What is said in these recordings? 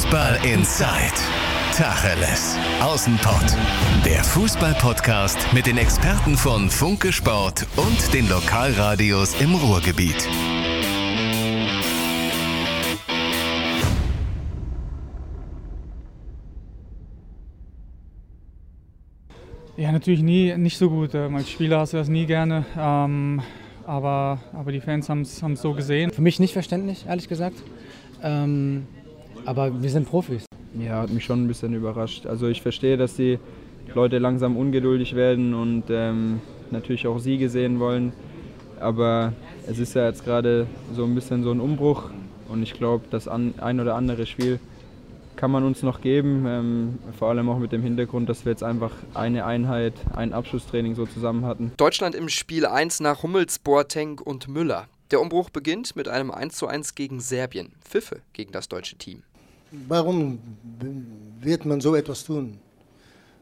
Fußball Inside. Tacheles. Außenpott. Der Fußball-Podcast mit den Experten von Funke Sport und den Lokalradios im Ruhrgebiet. Ja, natürlich nie, nicht so gut. Ähm, als Spieler hast du das nie gerne. Ähm, aber, aber die Fans haben es so gesehen. Für mich nicht verständlich, ehrlich gesagt. Ähm, aber wir sind Profis. Ja, hat mich schon ein bisschen überrascht. Also ich verstehe, dass die Leute langsam ungeduldig werden und ähm, natürlich auch Siege sehen wollen. Aber es ist ja jetzt gerade so ein bisschen so ein Umbruch und ich glaube, das ein oder andere Spiel kann man uns noch geben. Ähm, vor allem auch mit dem Hintergrund, dass wir jetzt einfach eine Einheit, ein Abschlusstraining so zusammen hatten. Deutschland im Spiel 1 nach Hummels, Boateng und Müller. Der Umbruch beginnt mit einem 1:1 gegen Serbien. Pfiffe gegen das deutsche Team. Warum wird man so etwas tun?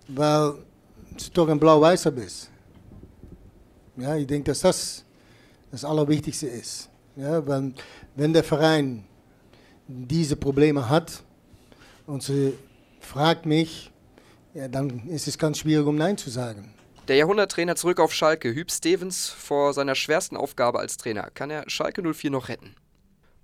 Weil du doch ein blau-weißer bist. Ja, ich denke, dass das das Allerwichtigste ist. Ja, wenn, wenn der Verein diese Probleme hat, und sie fragt mich, ja, dann ist es ganz schwierig, um Nein zu sagen. Der Jahrhunderttrainer zurück auf Schalke, Hüb Stevens vor seiner schwersten Aufgabe als Trainer. Kann er Schalke 04 noch retten?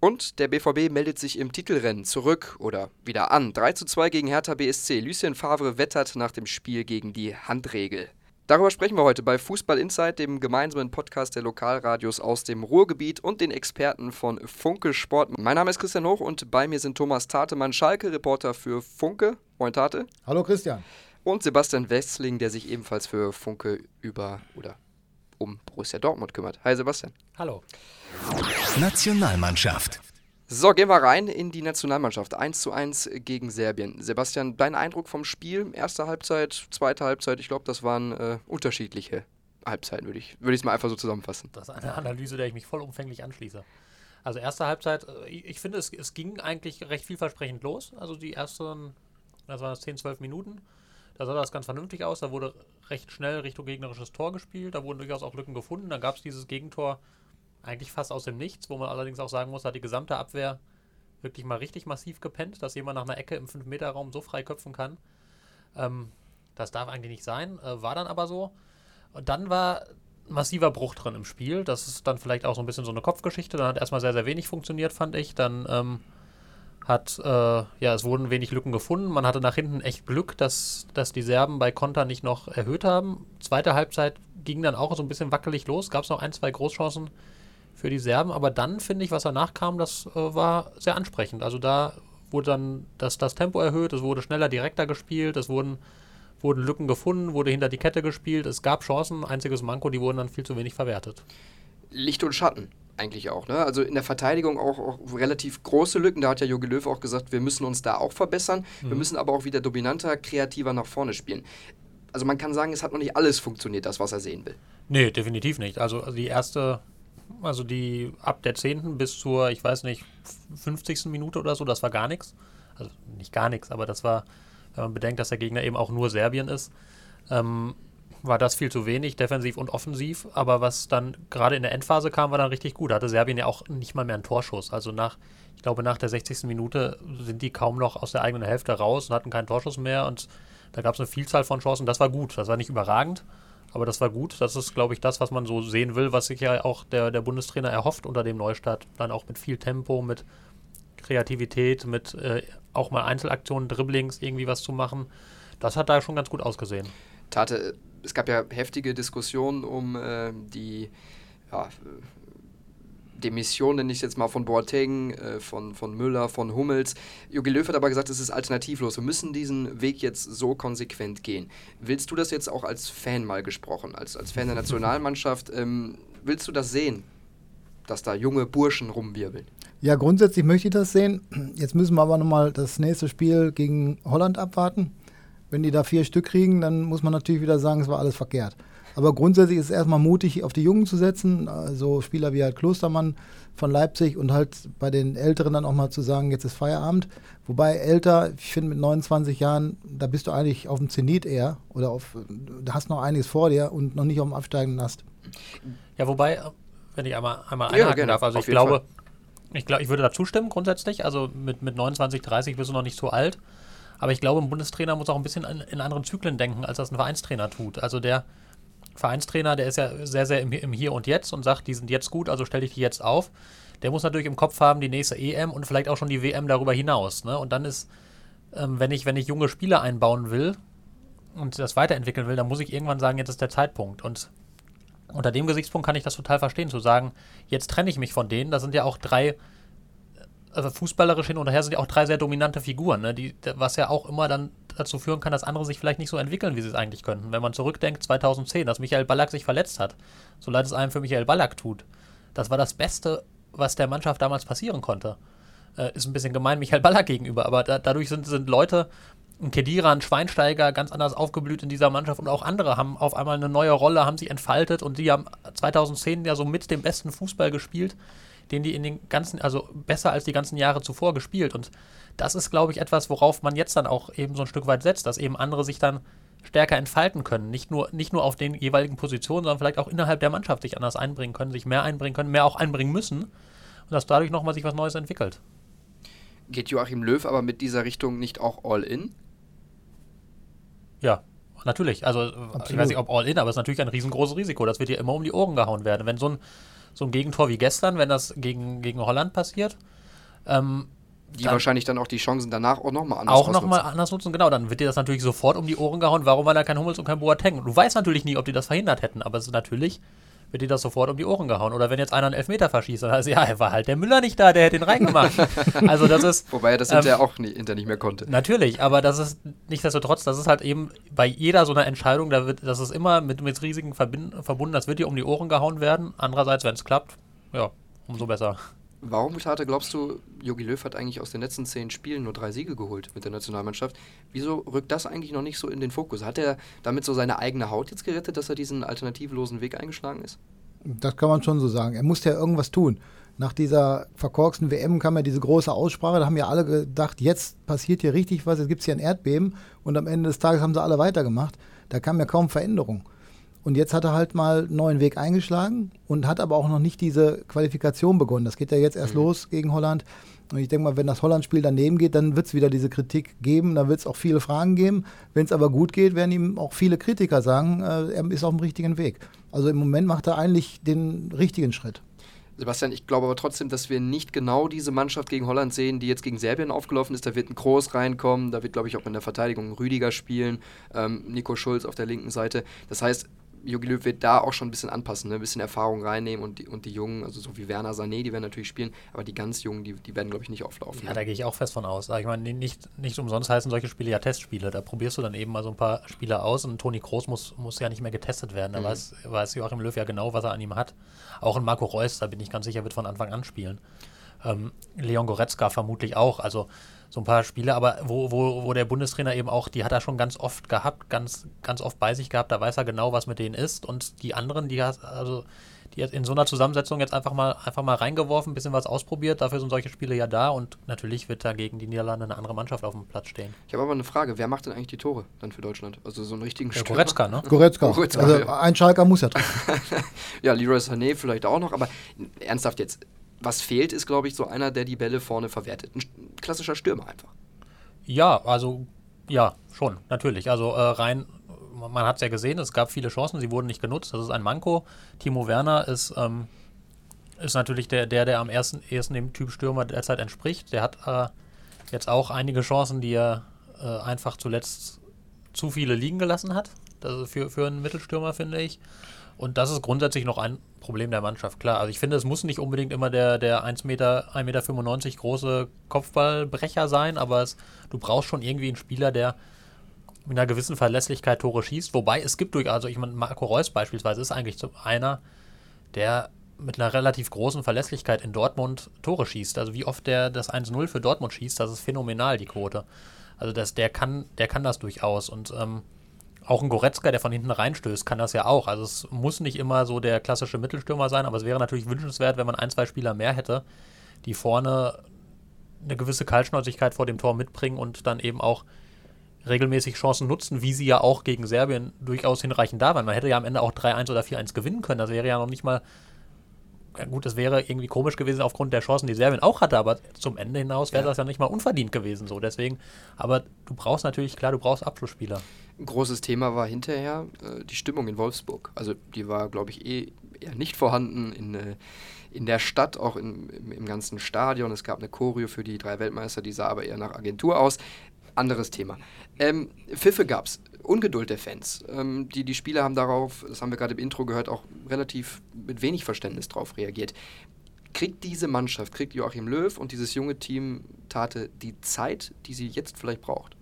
Und der BVB meldet sich im Titelrennen zurück oder wieder an. 3 zu 2 gegen Hertha BSC. Lucien Favre wettert nach dem Spiel gegen die Handregel. Darüber sprechen wir heute bei Fußball Insight, dem gemeinsamen Podcast der Lokalradios aus dem Ruhrgebiet und den Experten von Funke Sport. Mein Name ist Christian Hoch und bei mir sind Thomas Tatemann, Schalke-Reporter für Funke. Moin Tate. Hallo Christian. Und Sebastian Westling, der sich ebenfalls für Funke über oder um Borussia Dortmund kümmert. Hi Sebastian. Hallo. Nationalmannschaft. So, gehen wir rein in die Nationalmannschaft. 1 zu 1 gegen Serbien. Sebastian, dein Eindruck vom Spiel? Erste Halbzeit, zweite Halbzeit, ich glaube, das waren äh, unterschiedliche Halbzeiten, würde ich es mal einfach so zusammenfassen. Das ist eine Analyse, der ich mich vollumfänglich anschließe. Also erste Halbzeit, äh, ich finde, es, es ging eigentlich recht vielversprechend los. Also die ersten, das waren 10, 12 Minuten. Da sah das ganz vernünftig aus. Da wurde recht schnell Richtung gegnerisches Tor gespielt. Da wurden durchaus auch Lücken gefunden. Dann gab es dieses Gegentor eigentlich fast aus dem Nichts, wo man allerdings auch sagen muss, hat die gesamte Abwehr wirklich mal richtig massiv gepennt, dass jemand nach einer Ecke im 5-Meter-Raum so frei köpfen kann. Ähm, das darf eigentlich nicht sein, äh, war dann aber so. Und dann war massiver Bruch drin im Spiel. Das ist dann vielleicht auch so ein bisschen so eine Kopfgeschichte. Dann hat erstmal sehr, sehr wenig funktioniert, fand ich. Dann ähm, hat, äh, ja, es wurden wenig Lücken gefunden. Man hatte nach hinten echt Glück, dass, dass die Serben bei Konter nicht noch erhöht haben. Zweite Halbzeit ging dann auch so ein bisschen wackelig los. Gab es noch ein, zwei Großchancen für die Serben. Aber dann finde ich, was danach kam, das äh, war sehr ansprechend. Also da wurde dann das, das Tempo erhöht, es wurde schneller, direkter gespielt, es wurden, wurden Lücken gefunden, wurde hinter die Kette gespielt, es gab Chancen, einziges Manko, die wurden dann viel zu wenig verwertet. Licht und Schatten eigentlich auch. Ne? Also in der Verteidigung auch, auch, relativ große Lücken. Da hat ja Jogi Löw auch gesagt, wir müssen uns da auch verbessern. Mhm. Wir müssen aber auch wieder dominanter, kreativer nach vorne spielen. Also man kann sagen, es hat noch nicht alles funktioniert, das, was er sehen will. Nee, definitiv nicht. Also die erste also die ab der 10. bis zur, ich weiß nicht, 50. Minute oder so, das war gar nichts. Also nicht gar nichts, aber das war, wenn man bedenkt, dass der Gegner eben auch nur Serbien ist, ähm, war das viel zu wenig, defensiv und offensiv. Aber was dann gerade in der Endphase kam, war dann richtig gut. Da hatte Serbien ja auch nicht mal mehr einen Torschuss. Also nach, ich glaube, nach der 60. Minute sind die kaum noch aus der eigenen Hälfte raus und hatten keinen Torschuss mehr. Und da gab es eine Vielzahl von Chancen. Das war gut. Das war nicht überragend, aber das war gut. Das ist, glaube ich, das, was man so sehen will, was sich ja auch der, der Bundestrainer erhofft unter dem Neustart. Dann auch mit viel Tempo, mit Kreativität, mit äh, auch mal Einzelaktionen, Dribblings, irgendwie was zu machen. Das hat da schon ganz gut ausgesehen. Tate, es gab ja heftige Diskussionen um äh, die ja, Demission, nenne ich jetzt mal, von Boateng, äh, von, von Müller, von Hummels. Jogi Löw hat aber gesagt, es ist alternativlos. Wir müssen diesen Weg jetzt so konsequent gehen. Willst du das jetzt auch als Fan mal gesprochen, als, als Fan der Nationalmannschaft, ähm, willst du das sehen, dass da junge Burschen rumwirbeln? Ja, grundsätzlich möchte ich das sehen. Jetzt müssen wir aber nochmal das nächste Spiel gegen Holland abwarten. Wenn die da vier Stück kriegen, dann muss man natürlich wieder sagen, es war alles verkehrt. Aber grundsätzlich ist es erstmal mutig, auf die Jungen zu setzen. Also Spieler wie halt Klostermann von Leipzig und halt bei den Älteren dann auch mal zu sagen, jetzt ist Feierabend. Wobei älter, ich finde mit 29 Jahren, da bist du eigentlich auf dem Zenit eher oder auf, da hast noch einiges vor dir und noch nicht auf dem absteigenden Ast. Ja, wobei, wenn ich einmal, einmal einhaken ja, darf, also ich glaube, Ich glaube, ich würde da zustimmen grundsätzlich. Also mit, mit 29, 30 bist du noch nicht so alt. Aber ich glaube, ein Bundestrainer muss auch ein bisschen in, anderen Zyklen denken, als das ein Vereinstrainer tut. Also der Vereinstrainer, der ist ja sehr, sehr im, im Hier und Jetzt und sagt, die sind jetzt gut, also stelle ich die jetzt auf. Der muss natürlich im Kopf haben, die nächste EM und vielleicht auch schon die WM darüber hinaus. Ne? Und dann ist, ähm, wenn, ich, wenn ich junge Spieler einbauen will und das weiterentwickeln will, dann muss ich irgendwann sagen, jetzt ist der Zeitpunkt. Und unter dem Gesichtspunkt kann ich das total verstehen, zu sagen, jetzt trenne ich mich von denen. Da sind ja auch drei, also fußballerisch hin und her sind ja auch drei sehr dominante Figuren, ne? die, was ja auch immer dann dazu führen kann, dass andere sich vielleicht nicht so entwickeln, wie sie es eigentlich könnten. Wenn man zurückdenkt, 2010, dass Michael Ballack sich verletzt hat, so leid es einem für Michael Ballack tut, das war das Beste, was der Mannschaft damals passieren konnte. Äh, ist ein bisschen gemein Michael Ballack gegenüber, aber da, dadurch sind, sind Leute, ein Kedira, ein Schweinsteiger, ganz anders aufgeblüht in dieser Mannschaft und auch andere haben auf einmal eine neue Rolle, haben sich entfaltet und die haben 2010 ja so mit dem besten Fußball gespielt, den die in den ganzen, also besser als die ganzen Jahre zuvor gespielt und das ist, glaube ich, etwas, worauf man jetzt dann auch eben so ein Stück weit setzt, dass eben andere sich dann stärker entfalten können. Nicht nur, nicht nur auf den jeweiligen Positionen, sondern vielleicht auch innerhalb der Mannschaft sich anders einbringen können, sich mehr einbringen können, mehr auch einbringen müssen. Und dass dadurch nochmal sich was Neues entwickelt. Geht Joachim Löw aber mit dieser Richtung nicht auch all in? Ja, natürlich. Also Absolut. ich weiß nicht, ob all in, aber es ist natürlich ein riesengroßes Risiko. Das wird dir immer um die Ohren gehauen werden. Wenn so ein, so ein Gegentor wie gestern, wenn das gegen, gegen Holland passiert, ähm, die dann wahrscheinlich dann auch die Chancen danach auch nochmal anders Auch nochmal anders nutzen, genau. Dann wird dir das natürlich sofort um die Ohren gehauen. Warum war da kein Hummels und kein Boateng? Und du weißt natürlich nie, ob die das verhindert hätten, aber es ist natürlich wird dir das sofort um die Ohren gehauen. Oder wenn jetzt einer einen Elfmeter verschießt, dann heißt ja, war halt der Müller nicht da, der hätte ihn reingemacht. also das ist. Wobei er das ähm, hinterher auch nie, hinter nicht mehr konnte. Natürlich, aber das ist nichtsdestotrotz, das ist halt eben bei jeder so einer Entscheidung, da wird, das ist immer mit, mit Risiken verbunden, das wird dir um die Ohren gehauen werden. Andererseits, wenn es klappt, ja, umso besser. Warum, Tate, glaubst du, Jogi Löw hat eigentlich aus den letzten zehn Spielen nur drei Siege geholt mit der Nationalmannschaft? Wieso rückt das eigentlich noch nicht so in den Fokus? Hat er damit so seine eigene Haut jetzt gerettet, dass er diesen alternativlosen Weg eingeschlagen ist? Das kann man schon so sagen. Er musste ja irgendwas tun. Nach dieser verkorksten WM kam ja diese große Aussprache, da haben ja alle gedacht, jetzt passiert hier richtig was, jetzt gibt es hier ein Erdbeben und am Ende des Tages haben sie alle weitergemacht. Da kam ja kaum Veränderung. Und jetzt hat er halt mal einen neuen Weg eingeschlagen und hat aber auch noch nicht diese Qualifikation begonnen. Das geht ja jetzt erst mhm. los gegen Holland. Und ich denke mal, wenn das Holland-Spiel daneben geht, dann wird es wieder diese Kritik geben. Da wird es auch viele Fragen geben. Wenn es aber gut geht, werden ihm auch viele Kritiker sagen, äh, er ist auf dem richtigen Weg. Also im Moment macht er eigentlich den richtigen Schritt. Sebastian, ich glaube aber trotzdem, dass wir nicht genau diese Mannschaft gegen Holland sehen, die jetzt gegen Serbien aufgelaufen ist. Da wird ein Groß reinkommen, da wird, glaube ich, auch in der Verteidigung Rüdiger spielen, ähm, Nico Schulz auf der linken Seite. Das heißt, Jogi Löw wird da auch schon ein bisschen anpassen, ne? ein bisschen Erfahrung reinnehmen und die, und die Jungen, also so wie Werner Sané, die werden natürlich spielen, aber die ganz Jungen, die, die werden, glaube ich, nicht auflaufen. Ja, ne? da gehe ich auch fest von aus. Ich meine, nicht, nicht umsonst heißen solche Spiele ja Testspiele. Da probierst du dann eben mal so ein paar Spieler aus und Toni Kroos muss, muss ja nicht mehr getestet werden. Da mhm. weiß, weiß Joachim Löw ja genau, was er an ihm hat. Auch ein Marco Reus, da bin ich ganz sicher, wird von Anfang an spielen. Ähm, Leon Goretzka vermutlich auch. Also so ein paar Spiele, aber wo, wo, wo der Bundestrainer eben auch, die hat er schon ganz oft gehabt, ganz, ganz oft bei sich gehabt, da weiß er genau, was mit denen ist. Und die anderen, die hat, also die hat in so einer Zusammensetzung jetzt einfach mal, einfach mal reingeworfen, ein bisschen was ausprobiert. Dafür sind solche Spiele ja da und natürlich wird da gegen die Niederlande eine andere Mannschaft auf dem Platz stehen. Ich habe aber eine Frage: Wer macht denn eigentlich die Tore dann für Deutschland? Also so einen richtigen ja, Goretzka, ne? Goretzka. Goretzka also ja. ein Schalker muss ja ja, Leroy Sané vielleicht auch noch, aber ernsthaft jetzt, was fehlt, ist, glaube ich, so einer, der die Bälle vorne verwertet. Ein klassischer Stürmer einfach. Ja, also ja, schon, natürlich. Also äh, rein, man hat es ja gesehen, es gab viele Chancen, sie wurden nicht genutzt. Das ist ein Manko. Timo Werner ist, ähm, ist natürlich der, der, der am ersten, ersten dem Typ Stürmer derzeit entspricht. Der hat äh, jetzt auch einige Chancen, die er äh, einfach zuletzt zu viele liegen gelassen hat. Das für, für einen Mittelstürmer, finde ich. Und das ist grundsätzlich noch ein Problem der Mannschaft, klar. Also ich finde, es muss nicht unbedingt immer der, der 1,95 Meter, 1,95 Meter große Kopfballbrecher sein, aber es, du brauchst schon irgendwie einen Spieler, der mit einer gewissen Verlässlichkeit Tore schießt. Wobei es gibt durch, also ich meine, Marco Reus beispielsweise ist eigentlich einer, der mit einer relativ großen Verlässlichkeit in Dortmund Tore schießt. Also wie oft der das 1-0 für Dortmund schießt, das ist phänomenal, die Quote. Also das, der kann, der kann das durchaus. Und ähm, auch ein Goretzka, der von hinten reinstößt, kann das ja auch. Also es muss nicht immer so der klassische Mittelstürmer sein, aber es wäre natürlich wünschenswert, wenn man ein, zwei Spieler mehr hätte, die vorne eine gewisse Kaltschnäuzigkeit vor dem Tor mitbringen und dann eben auch regelmäßig Chancen nutzen, wie sie ja auch gegen Serbien durchaus hinreichend da waren. Man hätte ja am Ende auch 3-1 oder 4-1 gewinnen können. Das wäre ja noch nicht mal ja gut, es wäre irgendwie komisch gewesen aufgrund der Chancen, die Serbien auch hatte, aber zum Ende hinaus wäre Ja. das ja nicht mal unverdient gewesen. So, deswegen, aber du brauchst natürlich, klar, du brauchst Abschlussspieler. Ein großes Thema war hinterher äh, die Stimmung in Wolfsburg. Also die war, glaube ich, eh eher nicht vorhanden in, äh, in der Stadt, auch im, im, im ganzen Stadion. Es gab eine Choreo für die drei Weltmeister, die sah aber eher nach Agentur aus. Anderes Thema. Ähm, Pfiffe gab es, Ungeduld der Fans. Ähm, die, die Spieler haben darauf, das haben wir gerade im Intro gehört, auch relativ mit wenig Verständnis drauf reagiert. Kriegt diese Mannschaft, kriegt Joachim Löw und dieses junge Team Tate die Zeit, die sie jetzt vielleicht braucht?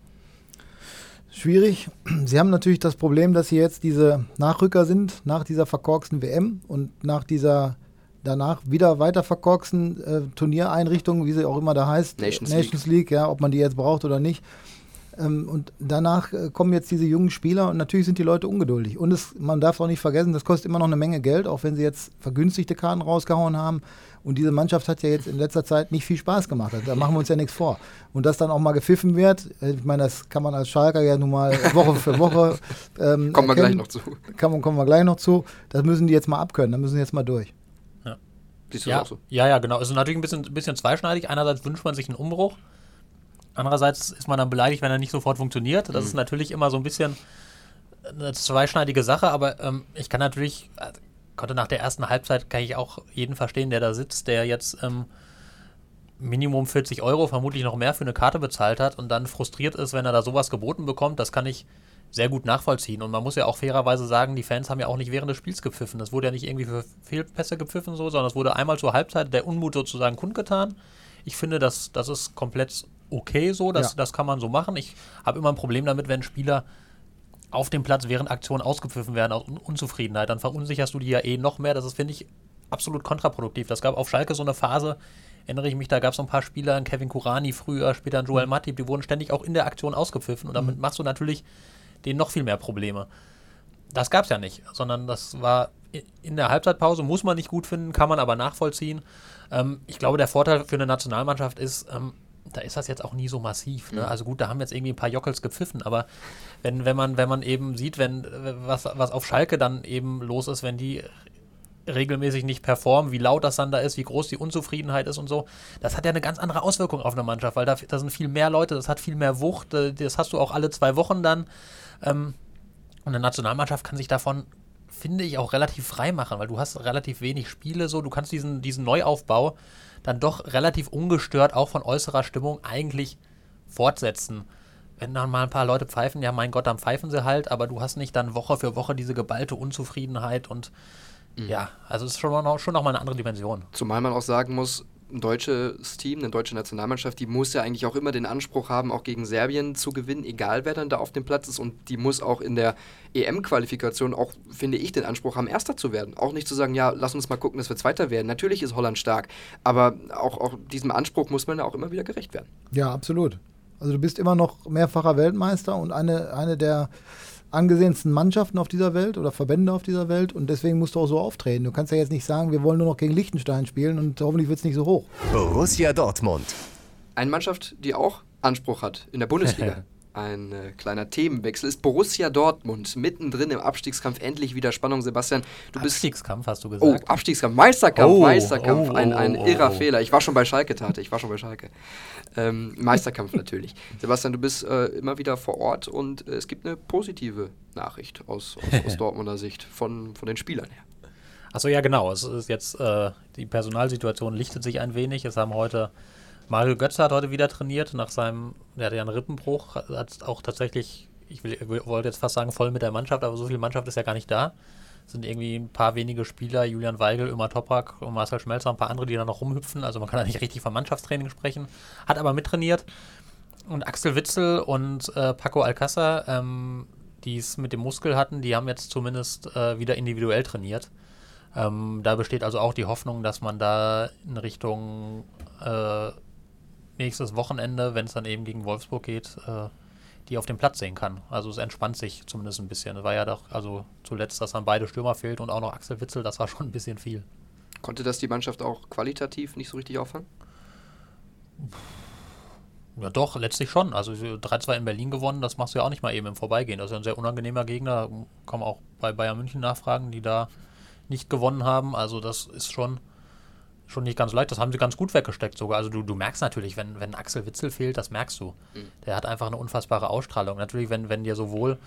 Schwierig. Sie haben natürlich das Problem, dass sie jetzt diese Nachrücker sind nach dieser verkorksten WM und nach dieser danach wieder weiter verkorksten äh, Turniereinrichtung, wie sie auch immer da heißt. Nations Nations League, ja, ob man die jetzt braucht oder nicht. Ähm, und danach äh, kommen jetzt diese jungen Spieler und natürlich sind die Leute ungeduldig. Und es, man darf auch nicht vergessen, das kostet immer noch eine Menge Geld, auch wenn sie jetzt vergünstigte Karten rausgehauen haben. Und diese Mannschaft hat ja jetzt in letzter Zeit nicht viel Spaß gemacht. Da machen wir uns ja nichts vor. Und dass dann auch mal gepfiffen wird, äh, ich meine, das kann man als Schalker ja nun mal Woche für Woche. Ähm, Kommen wir gleich noch zu. Kann kommen wir gleich noch zu. Das müssen die jetzt mal abkönnen, da müssen sie jetzt mal durch. Siehst du Ja, auch so? ja, ja, genau. Es ist natürlich ein bisschen, ein bisschen zweischneidig. Einerseits wünscht man sich einen Umbruch. Andererseits ist man dann beleidigt, wenn er nicht sofort funktioniert. Das ist natürlich immer so ein bisschen eine zweischneidige Sache, aber ähm, ich kann natürlich, äh, konnte nach der ersten Halbzeit, kann ich auch jeden verstehen, der da sitzt, der jetzt ähm, Minimum 40 Euro, vermutlich noch mehr für eine Karte bezahlt hat und dann frustriert ist, wenn er da sowas geboten bekommt. Das kann ich sehr gut nachvollziehen. Und man muss ja auch fairerweise sagen, die Fans haben ja auch nicht während des Spiels gepfiffen. Das wurde ja nicht irgendwie für Fehlpässe gepfiffen, so, sondern es wurde einmal zur Halbzeit der Unmut sozusagen kundgetan. Ich finde, das, das ist komplett okay so, das, Ja. das kann man so machen. Ich habe immer ein Problem damit, wenn Spieler auf dem Platz während Aktionen ausgepfiffen werden aus Un Unzufriedenheit. Dann verunsicherst du die ja eh noch mehr. Das ist, finde ich, absolut kontraproduktiv. Das gab auf Schalke so eine Phase, erinnere ich mich, da gab es so ein paar Spieler, ein Kevin Kurani früher, später ein Joel Matip, die wurden ständig auch in der Aktion ausgepfiffen und damit machst du natürlich denen noch viel mehr Probleme. Das gab es ja nicht, sondern das war in der Halbzeitpause, muss man nicht gut finden, kann man aber nachvollziehen. Ähm, ich glaube, der Vorteil für eine Nationalmannschaft ist, ähm, da ist das jetzt auch nie so massiv. Ne? Also gut, da haben jetzt irgendwie ein paar Jockels gepfiffen, aber wenn, wenn, man, wenn man eben sieht, wenn was, was auf Schalke dann eben los ist, wenn die regelmäßig nicht performen, wie laut das dann da ist, wie groß die Unzufriedenheit ist und so. Das hat ja eine ganz andere Auswirkung auf eine Mannschaft, weil da, da sind viel mehr Leute, das hat viel mehr Wucht, äh, das hast du auch alle zwei Wochen dann. Ähm, und eine Nationalmannschaft kann sich davon, finde ich, auch relativ frei machen, weil du hast relativ wenig Spiele so, du kannst diesen, diesen Neuaufbau dann doch relativ ungestört auch von äußerer Stimmung eigentlich fortsetzen. Wenn dann mal ein paar Leute pfeifen, ja mein Gott, dann pfeifen sie halt, aber du hast nicht dann Woche für Woche diese geballte Unzufriedenheit und ja, also es ist schon noch, schon noch mal eine andere Dimension. Zumal man auch sagen muss, ein deutsches Team, eine deutsche Nationalmannschaft, die muss ja eigentlich auch immer den Anspruch haben, auch gegen Serbien zu gewinnen, egal wer dann da auf dem Platz ist. Und die muss auch in der EM-Qualifikation auch, finde ich, den Anspruch haben, Erster zu werden. Auch nicht zu sagen, ja, lass uns mal gucken, dass wir Zweiter werden. Natürlich ist Holland stark, aber auch, auch diesem Anspruch muss man ja auch immer wieder gerecht werden. Ja, absolut. Also du bist immer noch mehrfacher Weltmeister und eine, eine der angesehensten Mannschaften auf dieser Welt oder Verbände auf dieser Welt und deswegen musst du auch so auftreten. Du kannst ja jetzt nicht sagen, wir wollen nur noch gegen Liechtenstein spielen und hoffentlich wird es nicht so hoch. Borussia Dortmund. Eine Mannschaft, die auch Anspruch hat in der Bundesliga. Ein äh, kleiner Themenwechsel ist Borussia Dortmund mittendrin im Abstiegskampf. Endlich wieder Spannung, Sebastian. Du bist Abstiegskampf, hast du Oh, gesagt. Abstiegskampf, Meisterkampf, Oh, Meisterkampf. oh, ein ein oh, irrer oh. Fehler. Ich war schon bei Schalke, Tate. Ich war schon bei Schalke. Ähm, Meisterkampf natürlich. Sebastian, du bist äh, immer wieder vor Ort und äh, es gibt eine positive Nachricht aus, aus, aus Dortmunder Sicht von, von den Spielern her. Achso, ja, genau. Es ist jetzt, äh, die Personalsituation lichtet sich ein wenig. Es haben heute, Mario Götze hat heute wieder trainiert, nach seinem, der hatte ja einen Rippenbruch, hat- auch tatsächlich, ich will, wollte jetzt fast sagen, voll mit der Mannschaft, aber so viel Mannschaft ist ja gar nicht da. Es sind irgendwie ein paar wenige Spieler, Julian Weigel, Ömer Toprak und Marcel Schmelzer, ein paar andere, die da noch rumhüpfen. Also man kann da nicht richtig von Mannschaftstraining sprechen. Hat aber mittrainiert. Und Axel Witzel und äh, Paco Alcázar, ähm, die es mit dem Muskel hatten, die haben jetzt zumindest äh, wieder individuell trainiert. Ähm, da besteht also auch die Hoffnung, dass man da in Richtung äh, nächstes Wochenende, wenn es dann eben gegen Wolfsburg geht, äh, die auf dem Platz sehen kann. Also es entspannt sich zumindest ein bisschen. Es war ja doch, also zuletzt, dass dann beide Stürmer fehlt und auch noch Axel Witzel, das war schon ein bisschen viel. Konnte das die Mannschaft auch qualitativ nicht so richtig auffangen? Ja, doch, letztlich schon. Also 3-2 in Berlin gewonnen, das machst du ja auch nicht mal eben im Vorbeigehen. Das ist ja ein sehr unangenehmer Gegner. Kann man auch bei Bayern München nachfragen, die da nicht gewonnen haben. Also das ist schon schon nicht ganz leicht. Das haben sie ganz gut weggesteckt sogar. Also du, du merkst natürlich, wenn, wenn Axel Witzel fehlt, das merkst du. Mhm. Der hat einfach eine unfassbare Ausstrahlung. Natürlich, wenn, wenn dir sowohl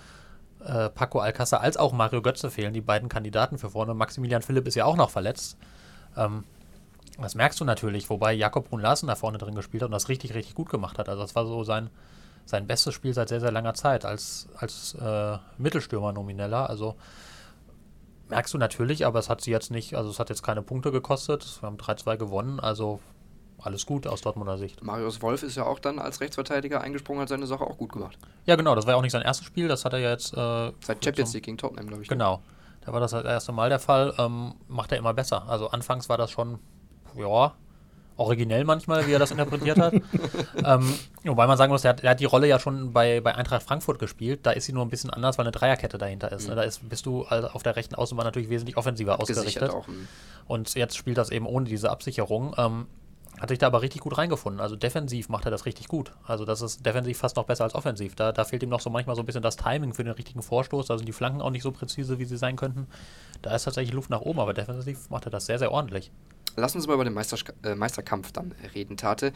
äh, Paco Alcázar als auch Mario Götze fehlen, die beiden Kandidaten für vorne. Maximilian Philipp ist ja auch noch verletzt. Ähm, das merkst du natürlich, wobei Jakob Brun Larsen da vorne drin gespielt hat und das richtig, richtig gut gemacht hat. Also das war so sein, sein bestes Spiel seit sehr, sehr langer Zeit als, als äh, Mittelstürmer nomineller. Also merkst du natürlich, aber es hat sie jetzt nicht, also es hat jetzt keine Punkte gekostet. Wir haben 3-2 gewonnen, also alles gut aus Dortmunder Sicht. Marius Wolf ist ja auch dann als Rechtsverteidiger eingesprungen, hat seine Sache auch gut gemacht. Ja, genau, das war ja auch nicht sein erstes Spiel, das hat er ja jetzt. Äh, Seit Champions League gegen Tottenham, glaube ich. Ne? Genau, da war das das erste Mal der Fall. Ähm, macht er immer besser. Also anfangs war das schon, ja, originell manchmal, wie er das interpretiert hat. ähm, wobei man sagen muss, er hat, er hat, die Rolle ja schon bei, bei Eintracht Frankfurt gespielt. Da ist sie nur ein bisschen anders, weil eine Dreierkette dahinter ist. Ne? Mhm. Da ist, bist du also auf der rechten Außenbahn natürlich wesentlich offensiver ausgerichtet. Auch, mhm. Und jetzt spielt das eben ohne diese Absicherung. Ähm, hat sich da aber richtig gut reingefunden. Also defensiv macht er das richtig gut. Also das ist defensiv fast noch besser als offensiv. Da, da fehlt ihm noch so manchmal so ein bisschen das Timing für den richtigen Vorstoß. Da sind die Flanken auch nicht so präzise, wie sie sein könnten. Da ist tatsächlich Luft nach oben, aber defensiv macht er das sehr, sehr ordentlich. Lass uns mal über den Meister, äh, Meisterkampf dann reden, Tate.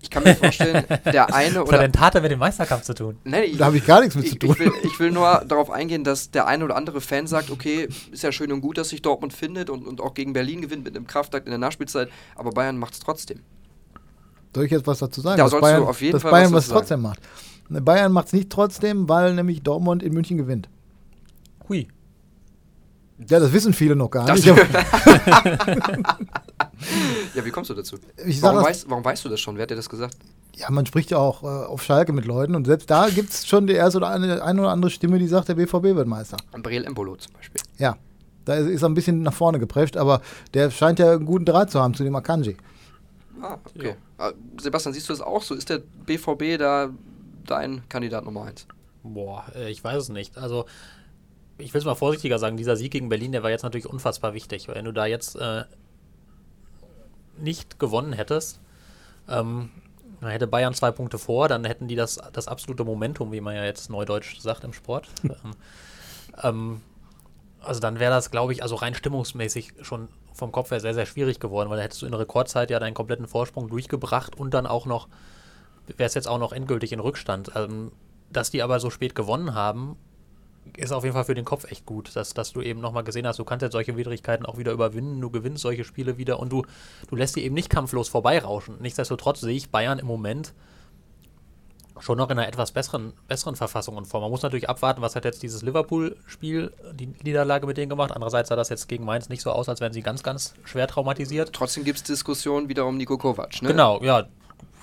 Ich kann mir vorstellen, der eine oder. Was hat denn Tate mit dem Meisterkampf zu tun? Nein, ich, da habe ich gar nichts mit ich, zu tun. Ich will, ich will, nur darauf eingehen, dass der eine oder andere Fan sagt: Okay, ist ja schön und gut, dass sich Dortmund findet und, und auch gegen Berlin gewinnt mit einem Kraftakt in der Nachspielzeit, aber Bayern macht es trotzdem. Soll ich jetzt was dazu sagen? Da dass Bayern, auf jeden dass Fall Bayern was, was trotzdem macht. Bayern macht es nicht trotzdem, weil nämlich Dortmund in München gewinnt. Hui. Ja, das wissen viele noch gar das nicht. ja, wie kommst du dazu? Warum, weißt, warum, weißt, du das schon? Wer hat dir das gesagt? Ja, man spricht ja auch äh, auf Schalke mit Leuten und selbst da gibt es schon die erste oder eine, eine, oder andere Stimme, die sagt, der BVB wird Meister. Ambrel Embolo zum Beispiel. Ja, da ist, ist er ein bisschen nach vorne geprescht, aber der scheint ja einen guten Draht zu haben zu dem Akanji. Ah, okay. Ja. Ah, Sebastian, siehst du das auch so? Ist der BVB da dein Kandidat Nummer 1? Boah, äh, ich weiß es nicht. Also ich will es mal vorsichtiger sagen, dieser Sieg gegen Berlin, der war jetzt natürlich unfassbar wichtig. Wenn du da jetzt äh, nicht gewonnen hättest, ähm, dann hätte Bayern zwei Punkte vor, dann hätten die das, das absolute Momentum, wie man ja jetzt neudeutsch sagt im Sport. ähm, ähm, also dann wäre das, glaube ich, also rein stimmungsmäßig schon vom Kopf her sehr, sehr schwierig geworden, weil da hättest du in Rekordzeit ja deinen kompletten Vorsprung durchgebracht und dann auch noch, wäre es jetzt auch noch endgültig in Rückstand. Ähm, dass die aber so spät gewonnen haben, ist auf jeden Fall für den Kopf echt gut, dass, dass du eben nochmal gesehen hast, du kannst jetzt solche Widrigkeiten auch wieder überwinden, du gewinnst solche Spiele wieder und du, du lässt die eben nicht kampflos vorbeirauschen. Nichtsdestotrotz sehe ich Bayern im Moment schon noch in einer etwas besseren, besseren Verfassung und Form. Man muss natürlich abwarten, was hat jetzt dieses Liverpool-Spiel, die Niederlage mit denen gemacht. Andererseits sah das jetzt gegen Mainz nicht so aus, als wären sie ganz, ganz schwer traumatisiert. Trotzdem gibt es Diskussionen wieder um Nico Kovac, ne? Genau, ja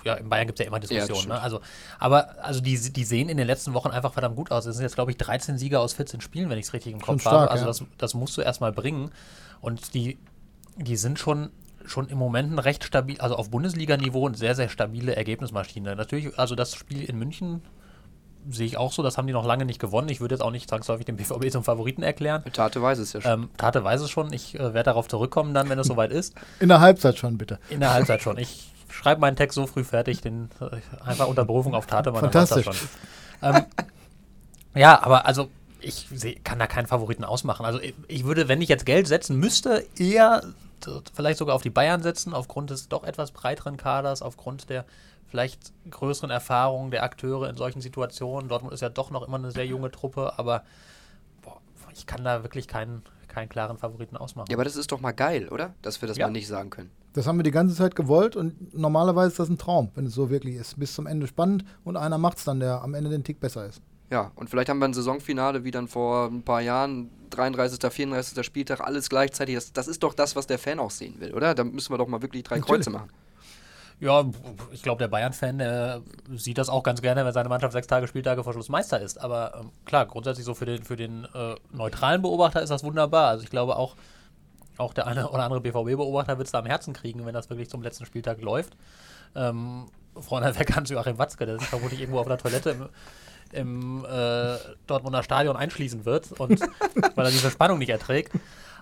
ja, in Bayern gibt es ja immer Diskussionen. Ja, ne? also, aber also die, die sehen in den letzten Wochen einfach verdammt gut aus. Es sind jetzt, glaube ich, 13 Sieger aus 14 Spielen, wenn ich es richtig im Kopf stark, habe. Also ja. das, das musst du erstmal bringen. Und die, die sind schon schon im Moment ein recht stabil, also auf Bundesliga-Niveau eine sehr, sehr stabile Ergebnismaschine. Natürlich, also das Spiel in München sehe ich auch so, das haben die noch lange nicht gewonnen. Ich würde jetzt auch nicht zwangsläufig den BVB zum Favoriten erklären. Tate weiß es ja schon. Ähm, Tate weiß es schon. Ich äh, werde darauf zurückkommen dann, wenn es soweit ist. In der Halbzeit schon, bitte. In der Halbzeit schon. Ich schreibe meinen Text so früh fertig, den äh, einfach unter Berufung auf Tate. Fantastisch. Ähm, ja, aber also ich seh, kann da keinen Favoriten ausmachen. Also ich würde, wenn ich jetzt Geld setzen müsste, eher vielleicht sogar auf die Bayern setzen, aufgrund des doch etwas breiteren Kaders, aufgrund der vielleicht größeren Erfahrungen der Akteure in solchen Situationen. Dortmund ist ja doch noch immer eine sehr junge Truppe, aber boah, ich kann da wirklich keinen, keinen klaren Favoriten ausmachen. Ja, aber das ist doch mal geil, oder? Dass wir das ja. mal nicht sagen können. Das haben wir die ganze Zeit gewollt und normalerweise ist das ein Traum, wenn es so wirklich ist. Bis zum Ende spannend und einer macht es dann, der am Ende den Tick besser ist. Ja, und vielleicht haben wir ein Saisonfinale wie dann vor ein paar Jahren, 33., 34. Spieltag, alles gleichzeitig. Das, das ist doch das, was der Fan auch sehen will, oder? Da müssen wir doch mal wirklich drei Natürlich. Kreuze machen. Ja, ich glaube, der Bayern-Fan sieht das auch ganz gerne, wenn seine Mannschaft sechs Tage Spieltage vor Schluss Meister ist. Aber ähm, klar, grundsätzlich so für den, für den äh, neutralen Beobachter ist das wunderbar. Also ich glaube auch, auch der eine oder andere BVB-Beobachter wird es da am Herzen kriegen, wenn das wirklich zum letzten Spieltag läuft. Ähm, vorneweg an Joachim Watzke, der sich vermutlich irgendwo auf der Toilette im, im äh, Dortmunder Stadion einschließen wird und weil er diese Spannung nicht erträgt.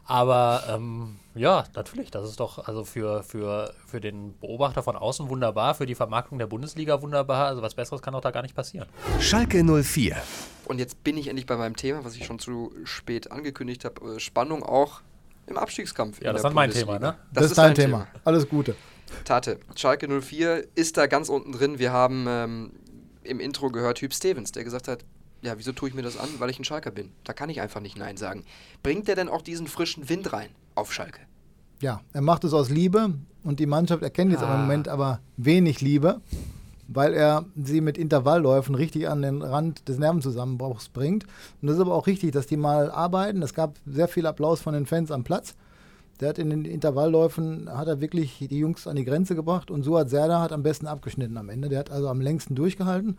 Aber ähm, ja, natürlich, das ist doch also für, für, für den Beobachter von außen wunderbar, für die Vermarktung der Bundesliga wunderbar. Also was Besseres kann doch da gar nicht passieren. Schalke 04. Und jetzt bin ich endlich bei meinem Thema, was ich schon zu spät angekündigt habe. Äh, Spannung auch im Abstiegskampf. Ja, in das ist dann mein. Thema, ne? Das, ist dein Thema. Alles Gute. Tate, Schalke 04 ist da ganz unten drin. Wir haben ähm, im Intro gehört Hüb Stevens, der gesagt hat, ja, wieso tue ich mir das an? Weil ich ein Schalker bin. Da kann ich einfach nicht Nein sagen. Bringt der denn auch diesen frischen Wind rein auf Schalke? Ja, er macht es aus Liebe und die Mannschaft erkennt jetzt Ah. im Moment aber wenig Liebe, weil er sie mit Intervallläufen richtig an den Rand des Nervenzusammenbruchs bringt. Und das ist aber auch richtig, dass die mal arbeiten. Es gab sehr viel Applaus von den Fans am Platz. Der hat in den Intervallläufen, hat er wirklich die Jungs an die Grenze gebracht und Suat Serdar hat am besten abgeschnitten am Ende. Der hat also am längsten durchgehalten.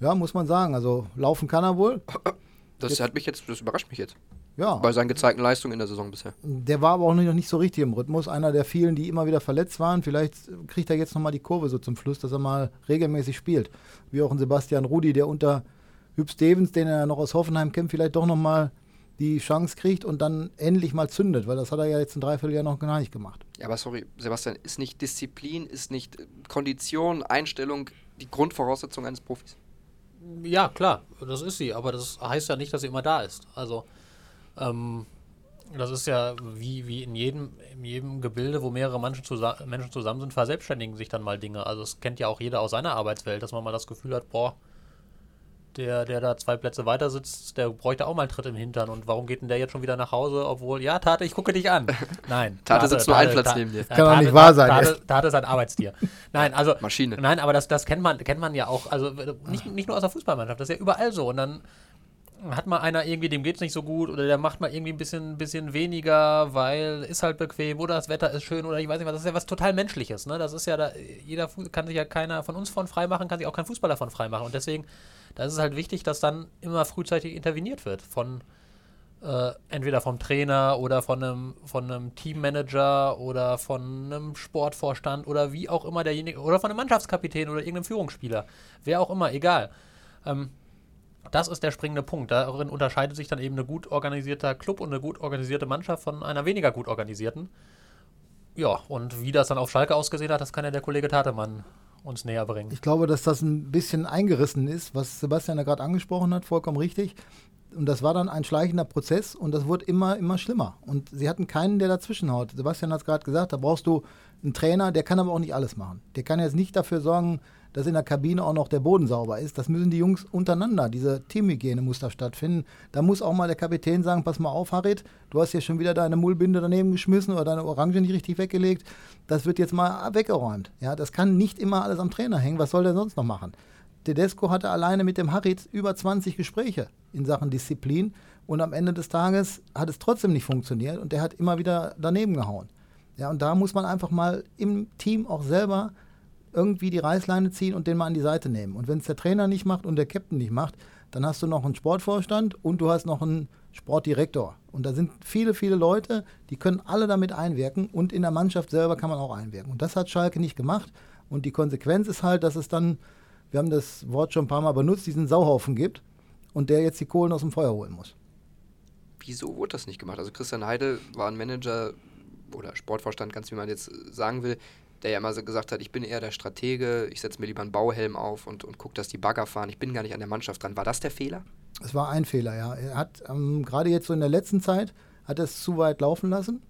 Ja, muss man sagen. Also laufen kann er wohl. Das hat mich jetzt, das überrascht mich jetzt. Ja. Bei seinen gezeigten Leistungen in der Saison bisher. Der war aber auch noch nicht so richtig im Rhythmus. Einer der vielen, die immer wieder verletzt waren. Vielleicht kriegt er jetzt nochmal die Kurve so zum Schluss, dass er mal regelmäßig spielt. Wie auch ein Sebastian Rudi, der unter Hüb Stevens, den er noch aus Hoffenheim kennt, vielleicht doch nochmal die Chance kriegt und dann endlich mal zündet. Weil das hat er ja jetzt ein Dreivierteljahr noch gar nicht gemacht. Ja, aber sorry, Sebastian, ist nicht Disziplin, ist nicht Kondition, Einstellung die Grundvoraussetzung eines Profis? Ja, klar, das ist sie, aber das heißt ja nicht, dass sie immer da ist. Also, ähm, das ist ja wie, wie in, jedem, in jedem Gebilde, wo mehrere Menschen, zusa Menschen zusammen sind, verselbstständigen sich dann mal Dinge. Also, das kennt ja auch jeder aus seiner Arbeitswelt, dass man mal das Gefühl hat, boah, der, der da zwei Plätze weiter sitzt, der bräuchte auch mal einen Tritt im Hintern. Und warum geht denn der jetzt schon wieder nach Hause, obwohl, ja, Tate, ich gucke dich an. Nein. Tate sitzt nur einen Platz Ta- neben dir. Kann doch Tate- nicht wahr sein, Tate, Tate ist ein Arbeitstier. Nein, also. Maschine. Nein, aber das, das kennt, man, kennt man ja auch. Also nicht, nicht nur aus der Fußballmannschaft, das ist ja überall so. Und dann hat mal einer irgendwie, dem geht es nicht so gut oder der macht mal irgendwie ein bisschen, bisschen weniger, weil ist halt bequem oder das Wetter ist schön oder ich weiß nicht was. Das ist ja was total Menschliches. Ne? Das ist ja da, jeder kann sich ja keiner von uns von freimachen, kann sich auch kein Fußballer von freimachen. Und deswegen, da ist es halt wichtig, dass dann immer frühzeitig interveniert wird von äh, entweder vom Trainer oder von einem, von einem Teammanager oder von einem Sportvorstand oder wie auch immer derjenige, oder von einem Mannschaftskapitän oder irgendeinem Führungsspieler. Wer auch immer, egal. Ähm, das ist der springende Punkt. Darin unterscheidet sich dann eben ein gut organisierter Club und eine gut organisierte Mannschaft von einer weniger gut organisierten. Ja, und wie das dann auf Schalke ausgesehen hat, das kann ja der Kollege Tatemann uns näher bringen. Ich glaube, dass das ein bisschen eingerissen ist, was Sebastian ja gerade angesprochen hat, vollkommen richtig. Und das war dann ein schleichender Prozess und das wurde immer, immer schlimmer. Und sie hatten keinen, der dazwischen haut. Sebastian hat es gerade gesagt, da brauchst du einen Trainer, der kann aber auch nicht alles machen. Der kann jetzt nicht dafür sorgen, dass in der Kabine auch noch der Boden sauber ist. Das müssen die Jungs untereinander. Diese Teamhygiene muss da stattfinden. Da muss auch mal der Kapitän sagen, pass mal auf, Harit, du hast hier schon wieder deine Mullbinde daneben geschmissen oder deine Orange nicht richtig weggelegt. Das wird jetzt mal weggeräumt. Ja, das kann nicht immer alles am Trainer hängen. Was soll der sonst noch machen? Tedesco hatte alleine mit dem Harit über 20 Gespräche in Sachen Disziplin und am Ende des Tages hat es trotzdem nicht funktioniert und der hat immer wieder daneben gehauen. Ja, und da muss man einfach mal im Team auch selber irgendwie die Reißleine ziehen und den mal an die Seite nehmen. Und wenn es der Trainer nicht macht und der Captain nicht macht, dann hast du noch einen Sportvorstand und du hast noch einen Sportdirektor. Und da sind viele, viele Leute, die können alle damit einwirken und in der Mannschaft selber kann man auch einwirken. Und das hat Schalke nicht gemacht. Und die Konsequenz ist halt, dass es dann, wir haben das Wort schon ein paar Mal benutzt, diesen Sauhaufen gibt und der jetzt die Kohlen aus dem Feuer holen muss. Wieso wurde das nicht gemacht? Also Christian Heidel war ein Manager oder Sportvorstand, ganz wie man jetzt sagen will, der ja immer so gesagt hat, ich bin eher der Stratege, ich setze mir lieber einen Bauhelm auf und, und gucke, dass die Bagger fahren. Ich bin gar nicht an der Mannschaft dran. War das der Fehler? Es war ein Fehler, ja. Er hat ähm, gerade jetzt so in der letzten Zeit hat er es zu weit laufen lassen.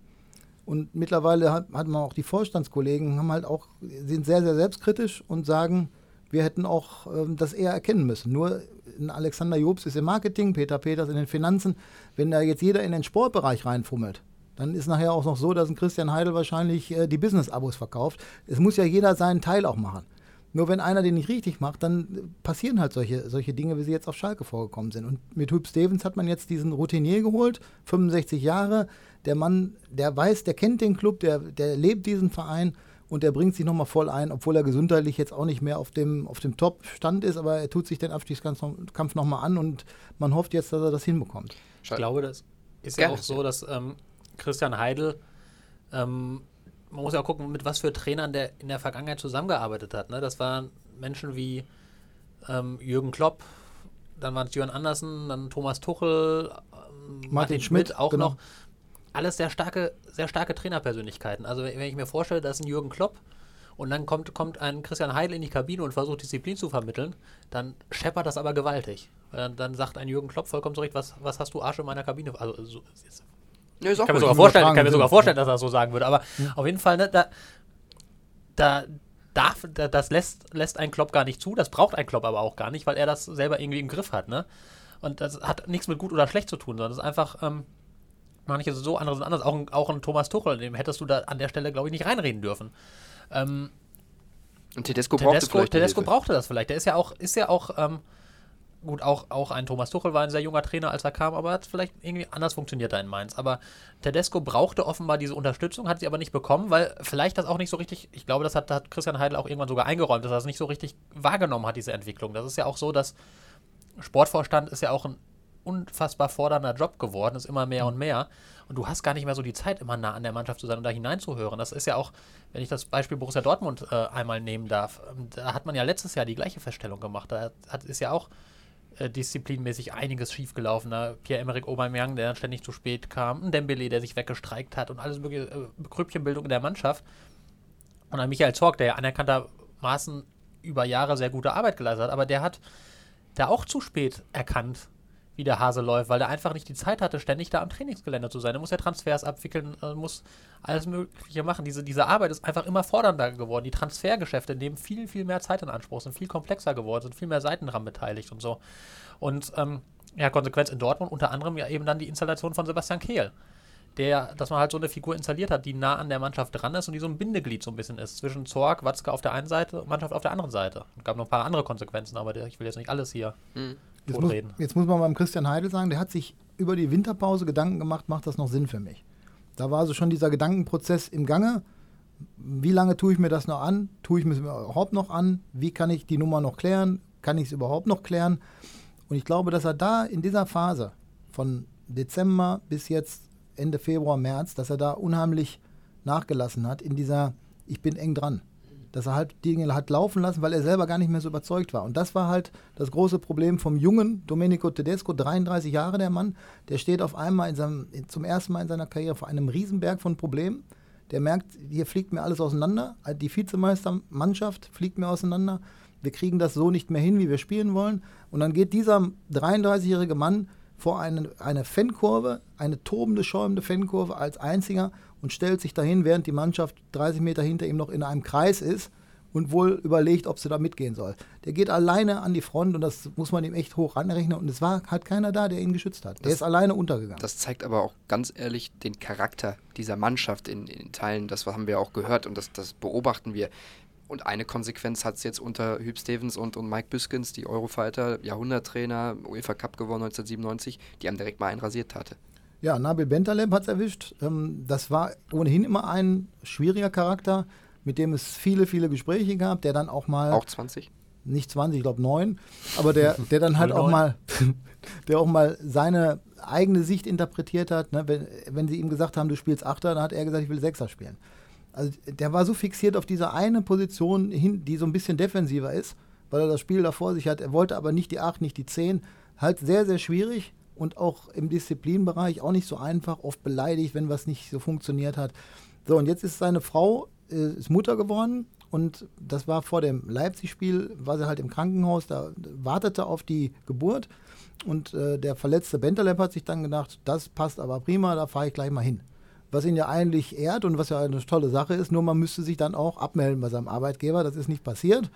Und mittlerweile hat, hat man auch die Vorstandskollegen haben halt auch, sind sehr, sehr selbstkritisch und sagen, wir hätten auch ähm, das eher erkennen müssen. Nur Alexander Jobs ist im Marketing, Peter Peters in den Finanzen. Wenn da jetzt jeder in den Sportbereich reinfummelt, dann ist nachher auch noch so, dass ein Christian Heidel wahrscheinlich äh, die Business-Abos verkauft. Es muss ja jeder seinen Teil auch machen. Nur wenn einer den nicht richtig macht, dann passieren halt solche, solche Dinge, wie sie jetzt auf Schalke vorgekommen sind. Und mit Hüb Stevens hat man jetzt diesen Routinier geholt, 65 Jahre. Der Mann, der weiß, der kennt den Club, der, der lebt diesen Verein und der bringt sich nochmal voll ein, obwohl er gesundheitlich jetzt auch nicht mehr auf dem, auf dem Top-Stand ist, aber er tut sich den Abstiegskampf nochmal an und man hofft jetzt, dass er das hinbekommt. Ich glaube, das ist ja auch so, dass ähm, Christian Heidel, ähm, man muss ja auch gucken, mit was für Trainern der in der Vergangenheit zusammengearbeitet hat. Ne? Das waren Menschen wie ähm, Jürgen Klopp, dann waren es Jörn Andersen, dann Thomas Tuchel, ähm, Martin, Schmidt, Schmidt, auch genau. noch. Alles sehr starke, sehr starke Trainerpersönlichkeiten. Also wenn ich mir vorstelle, da ist ein Jürgen Klopp und dann kommt, kommt ein Christian Heidel in die Kabine und versucht Disziplin zu vermitteln, dann scheppert das aber gewaltig. Dann, dann sagt ein Jürgen Klopp vollkommen zu Recht, was, was hast du Arsch in meiner Kabine? Also so, Ja, ich kann mir sogar vorstellen, kann mir sogar vorstellen, dass er das so sagen würde. Aber auf jeden Fall, ne, da, da darf, da, das lässt, lässt ein Klopp gar nicht zu. Das braucht ein Klopp aber auch gar nicht, weil er das selber irgendwie im Griff hat. Ne? Und das hat nichts mit gut oder schlecht zu tun, sondern das ist einfach, ähm, manche sind so, andere sind anders. Auch ein, auch ein Thomas Tuchel, dem hättest du da an der Stelle, glaube ich, nicht reinreden dürfen. Ähm, Und Tedesco brauchte Tedesco, vielleicht Tedesco brauchte das vielleicht. Der ist ja auch, ist ja auch, ähm, gut, auch, auch ein Thomas Tuchel war ein sehr junger Trainer, als er kam, aber hat vielleicht irgendwie anders funktioniert da in Mainz. Aber Tedesco brauchte offenbar diese Unterstützung, hat sie aber nicht bekommen, weil vielleicht das auch nicht so richtig, ich glaube, das hat, hat Christian Heidel auch irgendwann sogar eingeräumt, dass er das nicht so richtig wahrgenommen hat, diese Entwicklung. Das ist ja auch so, dass Sportvorstand ist ja auch ein unfassbar fordernder Job geworden, ist immer mehr und mehr. Und du hast gar nicht mehr so die Zeit, immer nah an der Mannschaft zu sein und da hineinzuhören. Das ist ja auch, wenn ich das Beispiel Borussia Dortmund äh, einmal nehmen darf, ähm, da hat man ja letztes Jahr die gleiche Feststellung gemacht. Da hat, ist ja auch äh, disziplinmäßig einiges schiefgelaufen. Da Pierre-Emerick Aubameyang, der dann ständig zu spät kam, ein Dembele, der sich weggestreikt hat und alles mögliche äh, Grüppchenbildung in der Mannschaft. Und dann Michael Zorg, der ja anerkanntermaßen über Jahre sehr gute Arbeit geleistet hat, aber der hat da auch zu spät erkannt, wie der Hase läuft, weil der einfach nicht die Zeit hatte, ständig da am Trainingsgelände zu sein. Er muss ja Transfers abwickeln, äh, muss alles Mögliche machen. Diese, diese Arbeit ist einfach immer fordernder geworden. Die Transfergeschäfte nehmen viel, viel mehr Zeit in Anspruch, sind viel komplexer geworden, sind viel mehr Seiten dran beteiligt und so. Und ähm, ja, Konsequenz in Dortmund unter anderem ja eben dann die Installation von Sebastian Kehl. Der, dass man halt so eine Figur installiert hat, die nah an der Mannschaft dran ist und die so ein Bindeglied so ein bisschen ist. Zwischen Zorg, Watzke auf der einen Seite und Mannschaft auf der anderen Seite. Es gab noch ein paar andere Konsequenzen, aber ich will jetzt nicht alles hier Hm. Jetzt muss, totreden. jetzt muss man beim Christian Heidel sagen, der hat sich über die Winterpause Gedanken gemacht, macht das noch Sinn für mich? Da war also schon dieser Gedankenprozess im Gange. Wie lange tue ich mir das noch an? Tue ich mir es überhaupt noch an? Wie kann ich die Nummer noch klären? Kann ich es überhaupt noch klären? Und ich glaube, dass er da in dieser Phase von Dezember bis jetzt Ende Februar, März, dass er da unheimlich nachgelassen hat in dieser, ich bin eng dran. Dass er halt Dinge hat laufen lassen, weil er selber gar nicht mehr so überzeugt war. Und das war halt das große Problem vom jungen Domenico Tedesco, 33 Jahre der Mann. Der steht auf einmal in seinem, zum ersten Mal in seiner Karriere vor einem Riesenberg von Problemen. Der merkt, hier fliegt mir alles auseinander. Die Vizemeistermannschaft fliegt mir auseinander. Wir kriegen das so nicht mehr hin, wie wir spielen wollen. Und dann geht dieser 33-jährige Mann vor eine, eine Fankurve, eine tobende, schäumende Fankurve als einziger und stellt sich dahin, während die Mannschaft 30 Meter hinter ihm noch in einem Kreis ist und wohl überlegt, ob sie da mitgehen soll. Der geht alleine an die Front und das muss man ihm echt hoch anrechnen. Und es war halt keiner da, der ihn geschützt hat. Der Das- ist alleine untergegangen. Das zeigt aber auch ganz ehrlich den Charakter dieser Mannschaft in, in Teilen. Das haben wir auch gehört und das, das beobachten wir. Und eine Konsequenz hat es jetzt unter Hüb Stevens und, und Mike Büskens, die Eurofighter, Jahrhunderttrainer, UEFA Cup gewonnen 1997, die haben direkt mal einen rasiert hatte. Ja, Nabil Bentaleb hat es erwischt. Ähm, das war ohnehin immer ein schwieriger Charakter, mit dem es viele, viele Gespräche gab, der dann auch mal, Auch 20? nicht 20, ich glaube 9, aber der, der dann halt auch 09. mal, der auch mal seine eigene Sicht interpretiert hat. Ne? Wenn, wenn sie ihm gesagt haben, du spielst Achter, dann hat er gesagt, ich will Sechser spielen. Also der war so fixiert auf diese eine Position hin, die so ein bisschen defensiver ist, weil er das Spiel da vor sich hat. Er wollte aber nicht die 8, nicht die 10. Halt sehr, sehr schwierig und auch im Disziplinbereich auch nicht so einfach, oft beleidigt, wenn was nicht so funktioniert hat. So, und jetzt ist seine Frau äh, ist Mutter geworden und das war vor dem Leipzig-Spiel, war sie halt im Krankenhaus, da wartete auf die Geburt und äh, der verletzte Bentaleb hat sich dann gedacht, das passt aber prima, da fahre ich gleich mal hin. Was ihn ja eigentlich ehrt und was ja eine tolle Sache ist, nur man müsste sich dann auch abmelden bei seinem Arbeitgeber, das ist nicht passiert.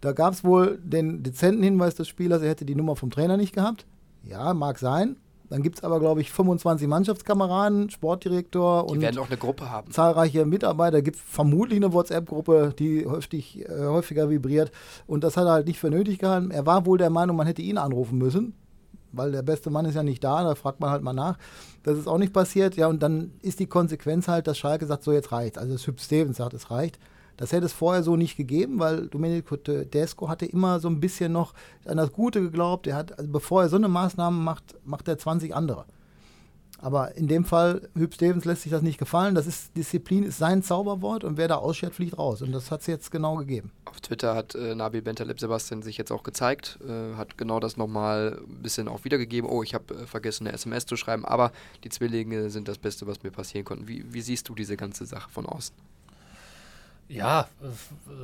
Da gab es wohl den dezenten Hinweis des Spielers, er hätte die Nummer vom Trainer nicht gehabt. Ja, mag sein. Dann gibt es aber, glaube ich, 25 Mannschaftskameraden, Sportdirektor Die und werden auch eine Gruppe haben. zahlreiche Mitarbeiter. Gibt vermutlich eine WhatsApp-Gruppe, die häufig, äh, häufiger vibriert. Und das hat er halt nicht für nötig gehalten. Er war wohl der Meinung, man hätte ihn anrufen müssen, weil der beste Mann ist ja nicht da. Da fragt man halt mal nach. Das ist auch nicht passiert. Ja, und dann ist die Konsequenz halt, dass Schalke sagt, so jetzt reicht. Also das Hüb Stevens sagt, es reicht. Das hätte es vorher so nicht gegeben, weil Domenico Tedesco hatte immer so ein bisschen noch an das Gute geglaubt. Er hat, also bevor er so eine Maßnahme macht, macht er 20 andere. Aber in dem Fall, Hüb Stevens lässt sich das nicht gefallen. Das ist, Disziplin ist sein Zauberwort und wer da ausschert, fliegt raus. Und das hat es jetzt genau gegeben. Auf Twitter hat äh, Nabil Bentaleb Sebastian sich jetzt auch gezeigt, äh, hat genau das nochmal ein bisschen auch wiedergegeben. Oh, ich habe äh, vergessen, eine SMS zu schreiben, aber die Zwillinge sind das Beste, was mir passieren konnte. Wie, wie siehst du diese ganze Sache von außen? Ja,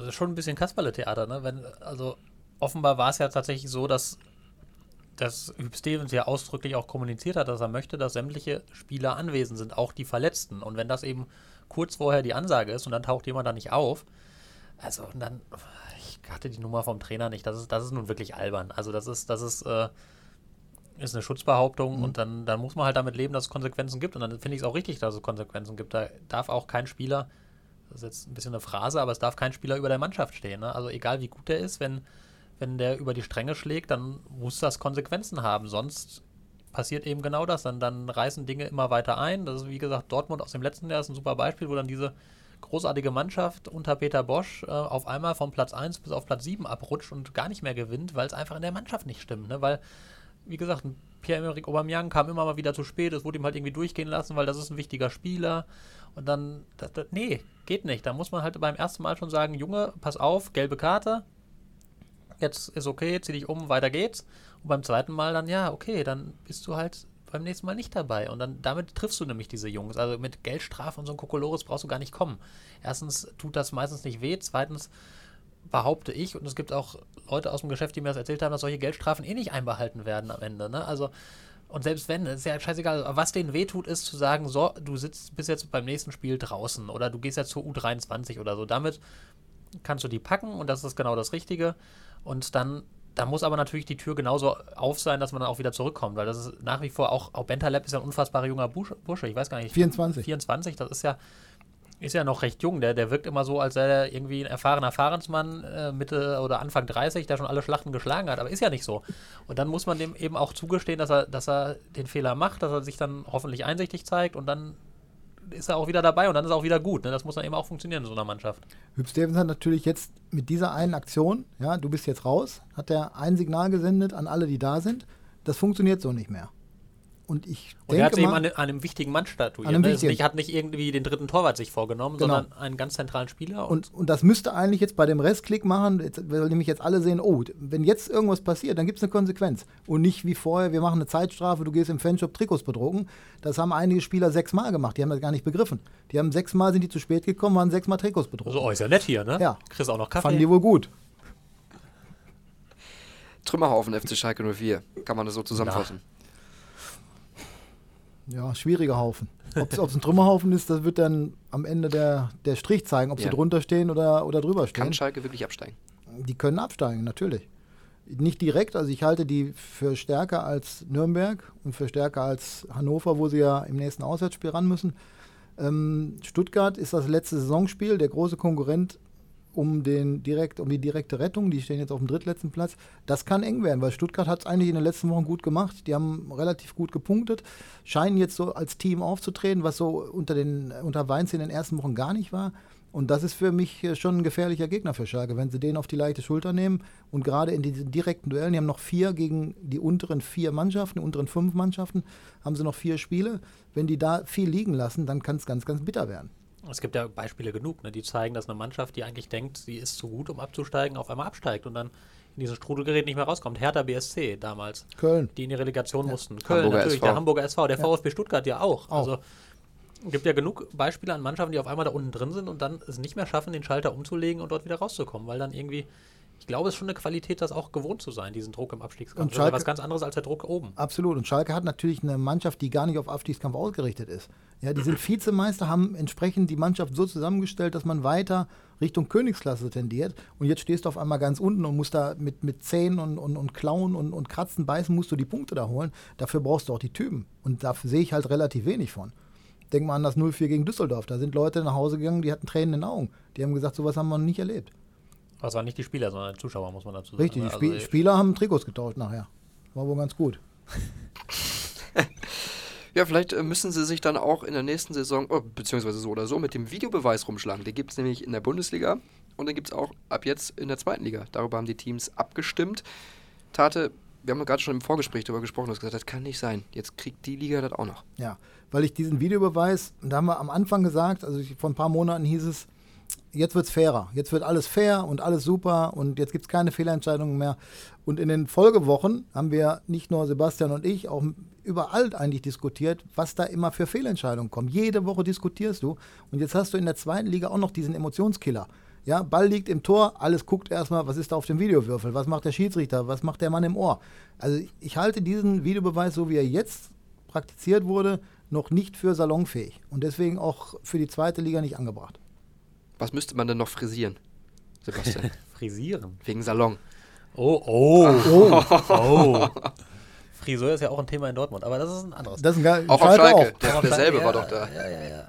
äh, schon ein bisschen Kasperle-Theater, ne? Wenn, also offenbar war es ja tatsächlich so, dass dass Hüb Stevens ja ausdrücklich auch kommuniziert hat, dass er möchte, dass sämtliche Spieler anwesend sind, auch die Verletzten. Und wenn das eben kurz vorher die Ansage ist und dann taucht jemand da nicht auf, also und dann, ich hatte die Nummer vom Trainer nicht, das ist, das ist nun wirklich albern. Also das ist, das ist, äh, ist eine Schutzbehauptung Mhm. und dann, dann muss man halt damit leben, dass es Konsequenzen gibt. Und dann finde ich es auch richtig, dass es Konsequenzen gibt. Da darf auch kein Spieler, das ist jetzt ein bisschen eine Phrase, aber es darf kein Spieler über der Mannschaft stehen. Ne? Also egal wie gut der ist, wenn, wenn der über die Stränge schlägt, dann muss das Konsequenzen haben. Sonst passiert eben genau das. Dann, dann reißen Dinge immer weiter ein. Das ist, wie gesagt, Dortmund aus dem letzten Jahr ist ein super Beispiel, wo dann diese großartige Mannschaft unter Peter Bosch äh, auf einmal von Platz 1 bis auf Platz 7 abrutscht und gar nicht mehr gewinnt, weil es einfach in der Mannschaft nicht stimmt. Ne? Weil, wie gesagt, Pierre-Emerick Aubameyang kam immer mal wieder zu spät, es wurde ihm halt irgendwie durchgehen lassen, weil das ist ein wichtiger Spieler. Und dann, das, das, nee, geht nicht. Da muss man halt beim ersten Mal schon sagen, Junge, pass auf, gelbe Karte, jetzt ist okay, zieh dich um, weiter geht's. Und beim zweiten Mal dann, ja, okay, dann bist du halt beim nächsten Mal nicht dabei. Und dann damit triffst du nämlich diese Jungs. Also mit Geldstrafe und so ein Kokolores brauchst du gar nicht kommen. Erstens tut das meistens nicht weh, zweitens behaupte ich, und es gibt auch Leute aus dem Geschäft, die mir das erzählt haben, dass solche Geldstrafen eh nicht einbehalten werden am Ende. Ne? Also, und selbst wenn, ist ja scheißegal, was denen wehtut, ist zu sagen, so, du sitzt bis jetzt beim nächsten Spiel draußen oder du gehst jetzt zur U23 oder so. Damit kannst du die packen und das ist genau das Richtige. Und dann, da muss aber natürlich die Tür genauso auf sein, dass man dann auch wieder zurückkommt, weil das ist nach wie vor auch, auch Bentaleb ist ja ein unfassbarer junger Bursche, ich weiß gar nicht. 24. 24, das ist ja, ist ja noch recht jung. Der, der wirkt immer so, als sei er irgendwie ein erfahrener Fahrensmann, äh, Mitte oder Anfang 30, der schon alle Schlachten geschlagen hat, aber ist ja nicht so. Und dann muss man dem eben auch zugestehen, dass er, dass er den Fehler macht, dass er sich dann hoffentlich einsichtig zeigt und dann ist er auch wieder dabei und dann ist er auch wieder gut. Ne? Das muss dann eben auch funktionieren in so einer Mannschaft. Hüb Stevens hat natürlich jetzt mit dieser einen Aktion, ja, du bist jetzt raus, hat er ein Signal gesendet an alle, die da sind. Das funktioniert so nicht mehr. Und ich Und er hat denke eben an, mal, an einem wichtigen Mann statuiert. An einem Ne? Es wichtigen. nicht, hat nicht irgendwie den dritten Torwart sich vorgenommen, Genau. sondern einen ganz zentralen Spieler. und, und das müsste eigentlich jetzt bei dem Restklick machen, jetzt, weil nämlich jetzt alle sehen, oh, wenn jetzt irgendwas passiert, dann gibt es eine Konsequenz. Und nicht wie vorher, wir machen eine Zeitstrafe, du gehst im Fanshop Trikots bedrucken. Das haben einige Spieler sechsmal gemacht, die haben das gar nicht begriffen. Die haben sechsmal, sind die zu spät gekommen, waren sechsmal Trikots bedruckt. so, oh, ist ja nett hier, ne? Ja. Kriegst auch noch Kaffee. Fanden die wohl gut. Trümmerhaufen FC Schalke 04, kann man das so zusammenfassen. Ja, schwieriger Haufen. Ob es ein Trümmerhaufen ist, das wird dann am Ende der, der Strich zeigen, ob Ja. sie drunter stehen oder, oder drüber stehen. Kann Schalke wirklich absteigen? Die können absteigen, natürlich. Nicht direkt, also ich halte die für stärker als Nürnberg und für stärker als Hannover, wo sie ja im nächsten Auswärtsspiel ran müssen. Ähm, Stuttgart ist das letzte Saisonspiel, der große Konkurrent um, den direkt, um die direkte Rettung. Die stehen jetzt auf dem drittletzten Platz. Das kann eng werden, weil Stuttgart hat es eigentlich in den letzten Wochen gut gemacht. Die haben relativ gut gepunktet, scheinen jetzt so als Team aufzutreten, was so unter, den, unter Weinz in den ersten Wochen gar nicht war. Und das ist für mich äh, schon ein gefährlicher Gegner für Schalke, wenn sie den auf die leichte Schulter nehmen. Und gerade in diesen direkten Duellen, die haben noch vier gegen die unteren vier Mannschaften, die unteren fünf Mannschaften, haben sie noch vier Spiele. Wenn die da viel liegen lassen, dann kann es ganz, ganz bitter werden. Es gibt ja Beispiele genug, ne, die zeigen, dass eine Mannschaft, die eigentlich denkt, sie ist zu gut, um abzusteigen, auf einmal absteigt und dann in diesen Strudelgerät nicht mehr rauskommt. Hertha BSC damals, Köln. die in die Relegation mussten. Köln Hamburger natürlich, SV. der Hamburger SV, der VfB Stuttgart ja auch. Auch. Also gibt ja genug Beispiele an Mannschaften, die auf einmal da unten drin sind und dann es nicht mehr schaffen, den Schalter umzulegen und dort wieder rauszukommen, weil dann irgendwie, ich glaube, es ist schon eine Qualität, das auch gewohnt zu sein, diesen Druck im Abstiegskampf. Und das ist ja Schalke- was ganz anderes als der Druck oben. Absolut. Und Schalke hat natürlich eine Mannschaft, die gar nicht auf Abstiegskampf ausgerichtet ist. Ja, die sind Vizemeister, haben entsprechend die Mannschaft so zusammengestellt, dass man weiter Richtung Königsklasse tendiert. Und jetzt stehst du auf einmal ganz unten und musst da mit, mit Zähnen und, und, und Klauen und, und Kratzen, Beißen, musst du die Punkte da holen. Dafür brauchst du auch die Typen. Und da sehe ich halt relativ wenig von. Denk mal an das 0-4 gegen Düsseldorf. Da sind Leute nach Hause gegangen, die hatten Tränen in den Augen. Die haben gesagt, sowas haben wir noch nicht erlebt. Aber es waren nicht die Spieler, sondern die Zuschauer, muss man dazu sagen. Richtig, die ne? Spie Also, Spieler haben Trikots getauscht nachher. War wohl ganz gut. Ja, vielleicht äh, müssen sie sich dann auch in der nächsten Saison, oh, beziehungsweise so oder so, mit dem Videobeweis rumschlagen. Den gibt es nämlich in der Bundesliga und den gibt es auch ab jetzt in der zweiten Liga. Darüber haben die Teams abgestimmt. Tate, wir haben gerade schon im Vorgespräch darüber gesprochen, du hast gesagt, das kann nicht sein. Jetzt kriegt die Liga das auch noch. Ja, weil ich diesen Videobeweis, da haben wir am Anfang gesagt, also ich, vor ein paar Monaten hieß es, jetzt wird es fairer, jetzt wird alles fair und alles super und jetzt gibt es keine Fehlentscheidungen mehr. Und in den Folgewochen haben wir nicht nur Sebastian und ich, auch überall eigentlich diskutiert, was da immer für Fehlentscheidungen kommen. Jede Woche diskutierst du und jetzt hast du in der zweiten Liga auch noch diesen Emotionskiller. Ja, Ball liegt im Tor, alles guckt erstmal, was ist da auf dem Videowürfel, was macht der Schiedsrichter, was macht der Mann im Ohr. Also ich halte diesen Videobeweis, so wie er jetzt praktiziert wurde, noch nicht für salonfähig und deswegen auch für die zweite Liga nicht angebracht. Was müsste man denn noch frisieren, Sebastian? Frisieren. Wegen Salon. Oh, oh, oh, oh. Friseur ist ja auch ein Thema in Dortmund, aber das ist ein anderes. Das ist ein geil. Auch auf Schalke. auch. Der, derselbe Schalke, war ja, doch da. Ja, ja, ja.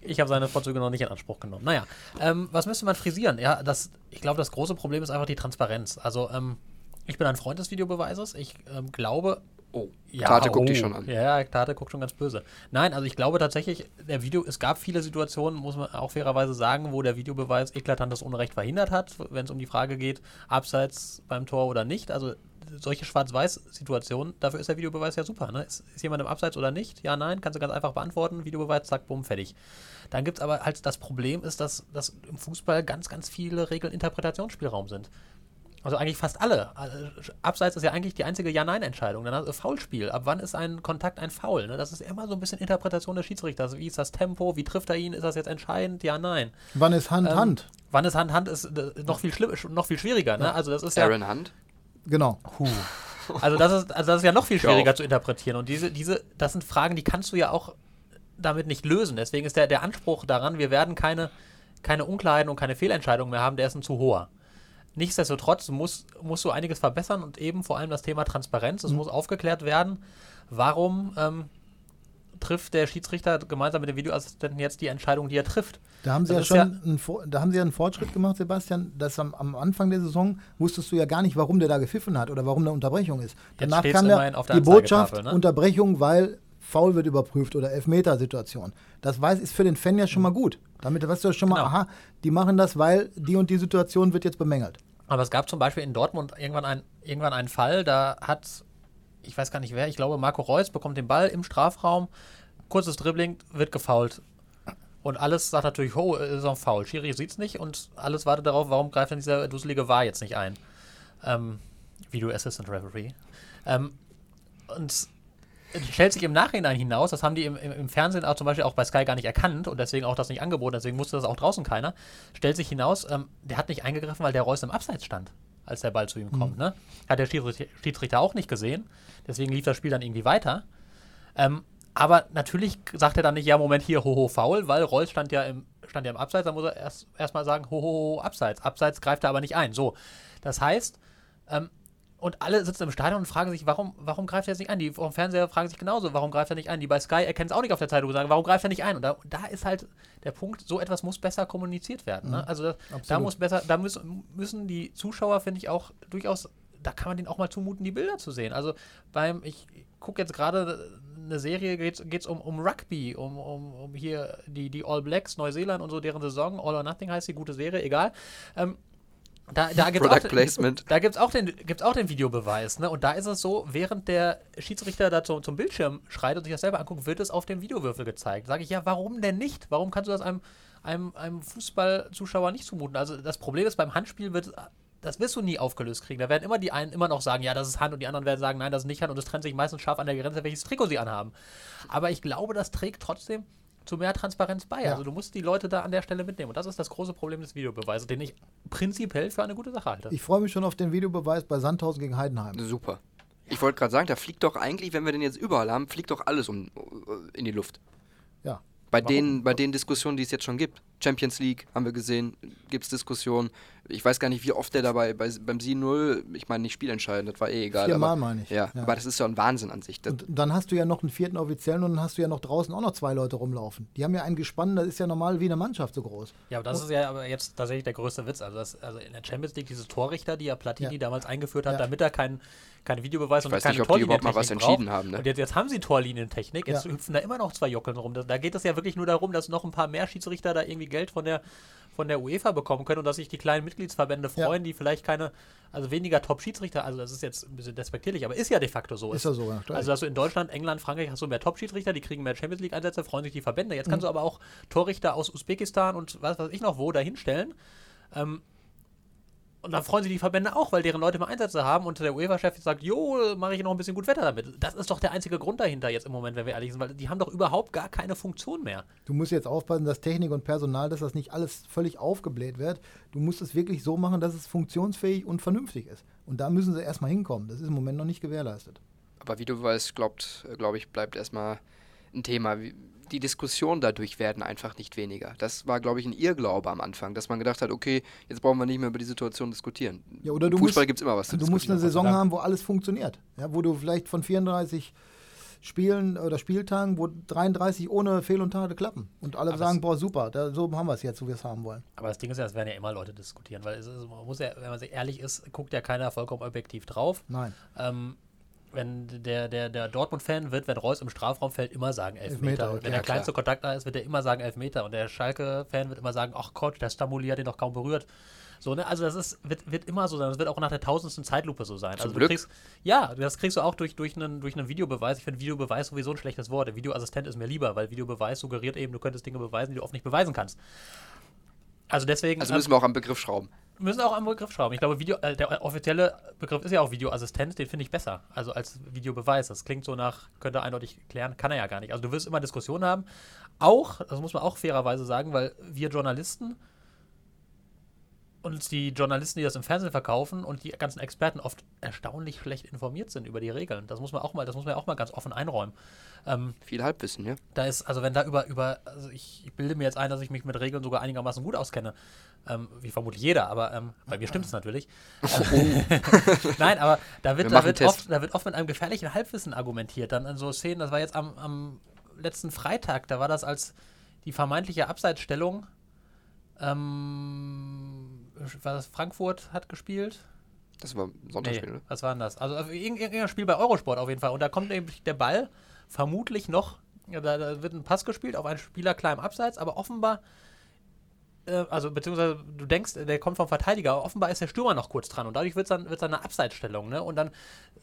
Ich habe seine Vorzüge noch nicht in Anspruch genommen. Naja, ähm, was müsste man frisieren? Ja, das, ich glaube, das große Problem ist einfach die Transparenz. Also, ähm, ich bin ein Freund des Videobeweises. Ich ähm, glaube. Oh, Ja, Tate guckt oh. dich schon an. Ja, Tate guckt schon ganz böse. Nein, also ich glaube tatsächlich, der Video, es gab viele Situationen, muss man auch fairerweise sagen, wo der Videobeweis eklatantes Unrecht verhindert hat, wenn es um die Frage geht, abseits beim Tor oder nicht. Also solche Schwarz-Weiß-Situationen, dafür ist der Videobeweis ja super. Ne? Ist, ist jemand im Abseits oder nicht? Ja, nein, kannst du ganz einfach beantworten. Videobeweis, zack, bumm, fertig. Dann gibt es aber halt das Problem ist, dass, dass im Fußball ganz, ganz viele Regeln Interpretationsspielraum sind. Also eigentlich fast alle. Also, Abseits ist ja eigentlich die einzige Ja-Nein-Entscheidung. Dann hast du Foulspiel. Ab wann ist ein Kontakt ein Foul? Ne? Das ist immer so ein bisschen Interpretation des Schiedsrichters. Wie ist das Tempo? Wie trifft er ihn? Ist das jetzt entscheidend? Ja, nein. Wann ist Hand, Ähm, Hand? Wann ist Hand, Hand ist äh, noch viel schlimm, noch viel schwieriger. Ne? Also das ist ja. Aaron Hunt. Genau. Also das ist, also das ist ja noch viel schwieriger zu interpretieren. Und diese, diese, das sind Fragen, die kannst du ja auch damit nicht lösen. Deswegen ist der, der Anspruch daran, wir werden keine, keine Unklarheiten und keine Fehlentscheidungen mehr haben, der ist ein zu hoher. Nichtsdestotrotz muss, musst du einiges verbessern und eben vor allem das Thema Transparenz. Es muss aufgeklärt werden, warum ähm, trifft der Schiedsrichter gemeinsam mit dem Videoassistenten jetzt die Entscheidung, die er trifft. Da haben Sie Das ja schon einen, Vor- da haben Sie ja einen Fortschritt gemacht, Sebastian. Dass am, am Anfang der Saison wusstest du ja gar nicht, warum der da gepfiffen hat oder warum eine Unterbrechung ist. Danach kam ja die Botschaft ne? Unterbrechung, weil Foul wird überprüft oder Elfmetersituation. Das weiß, ist für den Fan ja schon mal gut. Damit weißt du ja schon mal, Genau. aha, die machen das, weil die und die Situation wird jetzt bemängelt. Aber es gab zum Beispiel in Dortmund irgendwann, ein, irgendwann einen Fall, da hat, ich weiß gar nicht wer, ich glaube Marco Reus bekommt den Ball im Strafraum, kurzes Dribbling, wird gefoult. Und alles sagt natürlich, oh, ist auch ein Foul. Schiri sieht's nicht und alles wartet darauf, warum greift denn dieser dusselige War jetzt nicht ein? Ähm, Video Assistant Referee. Ähm, und stellt sich im Nachhinein hinaus, das haben die im, im, Fernsehen auch zum Beispiel auch bei Sky gar nicht erkannt und deswegen auch das nicht angeboten, deswegen wusste das auch draußen keiner. Stellt sich hinaus, ähm, der hat nicht eingegriffen, weil der Reus im Abseits stand, als der Ball zu ihm kommt. Ne? Hat der Schiedsrichter, auch nicht gesehen, deswegen lief das Spiel dann irgendwie weiter. Ähm, aber natürlich sagt er dann nicht, ja, Moment, hier, hoho, faul, weil Reus stand ja im, stand ja im Abseits, dann muss er erst erstmal sagen, hoho, Abseits. Abseits greift er aber nicht ein. So. Das heißt, ähm, und alle sitzen im Stadion und fragen sich, warum, warum greift er jetzt nicht ein? Die vom Fernseher fragen sich genauso, warum greift er nicht ein? Die bei Sky erkennen es auch nicht auf der Zeitung und sagen, warum greift er nicht ein? Und da, und da ist halt der Punkt, so etwas muss besser kommuniziert werden. Ne? Also da, da muss besser, da müssen, müssen die Zuschauer, finde ich, auch durchaus, da kann man denen auch mal zumuten, die Bilder zu sehen. Also beim, ich gucke jetzt gerade eine Serie, geht es um, um Rugby, um, um, um hier die, die All Blacks, Neuseeland und so, deren Saison, All or Nothing heißt die, gute Serie, egal. Ähm, da, da gibt's Product auch, Placement. Da gibt es auch, den- gibt's auch den Videobeweis. Ne? Und da ist es so, während der Schiedsrichter da zum, zum Bildschirm schreit und sich das selber anguckt, wird es auf dem Videowürfel gezeigt. Sage ich, ja, warum denn nicht? Warum kannst du das einem, einem, einem Fußballzuschauer nicht zumuten? Also das Problem ist, beim Handspiel wird das wirst du nie aufgelöst kriegen. Da werden immer die einen immer noch sagen, ja, das ist Hand und die anderen werden sagen, nein, das ist nicht Hand und es trennt sich meistens scharf an der Grenze, welches Trikot sie anhaben. Aber ich glaube, das trägt trotzdem zu mehr Transparenz bei. Ja. Also du musst die Leute da an der Stelle mitnehmen. Und das ist das große Problem des Videobeweises, den ich prinzipiell für eine gute Sache halte. Ich freue mich schon auf den Videobeweis bei Sandhausen gegen Heidenheim. Super. Ich wollte gerade sagen, da fliegt doch eigentlich, wenn wir den jetzt überall haben, fliegt doch alles um, in die Luft. Ja. Bei den, bei den Diskussionen, die es jetzt schon gibt. Champions League haben wir gesehen, gibt es Diskussionen. Ich weiß gar nicht, wie oft der dabei bei, beim 7-0, ich meine nicht spielentscheidend, das war eh egal. Viermal meine ich. Ja, Ja. aber das ist ja ein Wahnsinn an sich. Das, Und dann hast du ja noch einen vierten Offiziellen und dann hast du ja noch draußen auch noch zwei Leute rumlaufen. Die haben ja ein Gespann, das ist ja normal wie eine Mannschaft so groß. Ja, aber das ist ja aber jetzt tatsächlich der größte Witz. Also, das, also in der Champions League diese Torrichter, die ja Platini Ja. damals eingeführt hat, Ja. damit er keinen kein Videobeweis und weiß keine nicht, ob die überhaupt mal was entschieden braucht. haben, ne? Und jetzt, jetzt haben sie Torlinientechnik, jetzt Ja. hüpfen da immer noch zwei Jockeln rum. Da, da geht es ja wirklich nur darum, dass noch ein paar mehr Schiedsrichter da irgendwie Geld von der von der UEFA bekommen können und dass sich die kleinen Mitgliedsverbände Ja. freuen, die vielleicht keine, also weniger Top-Schiedsrichter, also das ist jetzt ein bisschen despektierlich, aber ist ja de facto so. Ist ja so, ja, klar. Also dass du in Deutschland, England, Frankreich hast du mehr Top-Schiedsrichter, die kriegen mehr Champions League-Einsätze, freuen sich die Verbände. Jetzt Mhm. kannst du aber auch Torrichter aus Usbekistan und was weiß ich noch wo dahinstellen. Ähm, Und dann freuen sich die Verbände auch, weil deren Leute mal Einsätze haben und der UEFA-Chef sagt, jo, mache ich noch ein bisschen gut Wetter damit. Das ist doch der einzige Grund dahinter jetzt im Moment, wenn wir ehrlich sind, weil die haben doch überhaupt gar keine Funktion mehr. Du musst jetzt aufpassen, dass Technik und Personal, dass das nicht alles völlig aufgebläht wird. Du musst es wirklich so machen, dass es funktionsfähig und vernünftig ist. Und da müssen sie erstmal hinkommen. Das ist im Moment noch nicht gewährleistet. Aber wie du weißt, glaubt, glaube ich, bleibt erstmal ein Thema. Wie, die Diskussionen dadurch werden einfach nicht weniger. Das war, glaube ich, ein Irrglaube am Anfang, dass man gedacht hat, okay, jetzt brauchen wir nicht mehr über die Situation diskutieren. Ja, oder du Fußball musst, gibt es immer was zu Du musst eine diskutieren. Saison haben, wo alles funktioniert. Ja, wo du vielleicht von 34 Spielen oder Spieltagen, wo 33 ohne Fehl und Tate klappen. Und alle Aber sagen, boah, super, da, so haben wir es jetzt, so wir es haben wollen. Aber das Ding ist ja, es werden ja immer Leute diskutieren, weil es ist, man muss ja, wenn man sich ehrlich ist, guckt ja keiner vollkommen objektiv drauf. Nein. Ähm, wenn der, der, der Dortmund-Fan wird, wenn Reus im Strafraum fällt, immer sagen Elfmeter. Elfmeter, Und wenn ja, der kleinste Kontakt da ist, wird er immer sagen Elfmeter. Und der Schalke-Fan wird immer sagen, ach Gott, der Stamuli hat den doch kaum berührt. So, ne? Also das ist, wird, wird immer so sein. Das wird auch nach der tausendsten Zeitlupe so sein. also Glück. du kriegst, ja, das kriegst du auch durch, durch, einen, durch einen Videobeweis. Ich finde Videobeweis sowieso ein schlechtes Wort. Der Videoassistent ist mir lieber, weil Videobeweis suggeriert eben, du könntest Dinge beweisen, die du oft nicht beweisen kannst. Also deswegen. Also müssen wir auch am Begriff schrauben. Müssen auch am Begriff schrauben. Ich glaube, Video, äh, der offizielle Begriff ist ja auch Videoassistent, den finde ich besser. Also als Videobeweis. Das klingt so nach, könnte eindeutig klären, kann er ja gar nicht. Also du wirst immer Diskussionen haben. Auch, das muss man auch fairerweise sagen, weil wir Journalisten und die Journalisten, die das im Fernsehen verkaufen und die ganzen Experten oft erstaunlich schlecht informiert sind über die Regeln. Das muss man auch mal, das muss man auch mal ganz offen einräumen. Ähm, Viel Halbwissen, ja. da ist, also wenn da über, über, also ich, ich bilde mir jetzt ein, dass ich mich mit Regeln sogar einigermaßen gut auskenne. Ähm, wie vermutlich jeder, aber ähm, bei mir stimmt es natürlich. Ähm, Nein, aber da wird, Wir da, wird oft, da wird oft mit einem gefährlichen Halbwissen argumentiert. Dann in so Szenen, das war jetzt am, am letzten Freitag, da war das als die vermeintliche Abseitsstellung. Ähm, war das Frankfurt hat gespielt? Das war ein Sonntagsspiel, ne? was war denn das? Also irgend- irgendein Spiel bei Eurosport auf jeden Fall. Und da kommt eben der Ball vermutlich noch, da, da wird ein Pass gespielt auf einen Spieler klar im Abseits, aber offenbar, äh, also beziehungsweise du denkst, der kommt vom Verteidiger, aber offenbar ist der Stürmer noch kurz dran und dadurch wird es dann, wird's dann eine Abseitsstellung. Ne? Und dann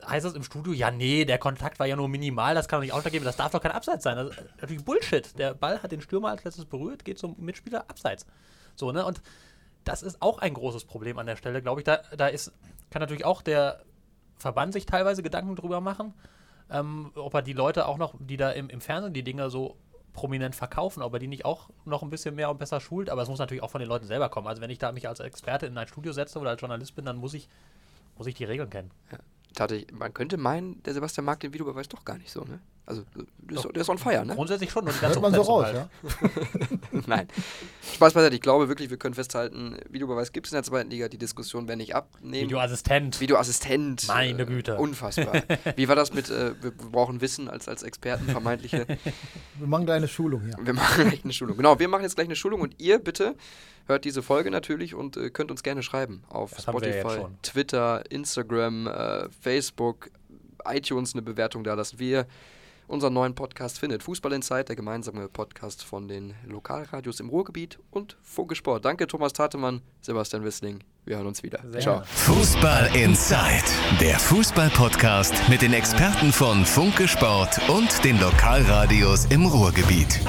heißt es im Studio, ja nee, der Kontakt war ja nur minimal, das kann doch nicht ausschlaggebend, das darf doch kein Abseits sein. Das ist natürlich Bullshit. Der Ball hat den Stürmer als letztes berührt, geht zum Mitspieler Abseits. So, ne? Und das ist auch ein großes Problem an der Stelle, glaube ich. Da, da ist, kann natürlich auch der Verband sich teilweise Gedanken drüber machen, ähm, ob er die Leute auch noch, die da im, im Fernsehen die Dinger so prominent verkaufen, ob er die nicht auch noch ein bisschen mehr und besser schult, aber es muss natürlich auch von den Leuten selber kommen. Also wenn ich da mich als Experte in ein Studio setze oder als Journalist bin, dann muss ich, muss ich die Regeln kennen. Tate, man könnte meinen, der Sebastian mag den Videobeweis doch gar nicht so, ne? Also, der ist, der ist on fire, ne? Grundsätzlich schon, ganze Hört man so raus, halt. ja? Nein. Spaß beiseite. Ich glaube wirklich, wir können festhalten, Videobeweis gibt es in der zweiten Liga. Die Diskussion werden nicht abnehmen. Videoassistent. Videoassistent. Meine Güte. Unfassbar. Wie war das mit, äh, wir brauchen Wissen als, als Experten, vermeintliche. Wir machen gleich eine Schulung hier. Wir machen gleich eine Schulung. Genau, wir machen jetzt gleich eine Schulung und ihr bitte hört diese Folge natürlich und äh, könnt uns gerne schreiben auf Das ja Spotify. Twitter, Instagram, äh, Facebook, iTunes eine Bewertung da lassen. Wir unseren neuen Podcast findet. Fußball Insight, der gemeinsame Podcast von den Lokalradios im Ruhrgebiet und Funke Sport. Danke Thomas Tatemann, Sebastian Wissling. Wir hören uns wieder. Sehr Ciao. Fußball Inside, der Fußball-Podcast mit den Experten von Funke Sport und den Lokalradios im Ruhrgebiet.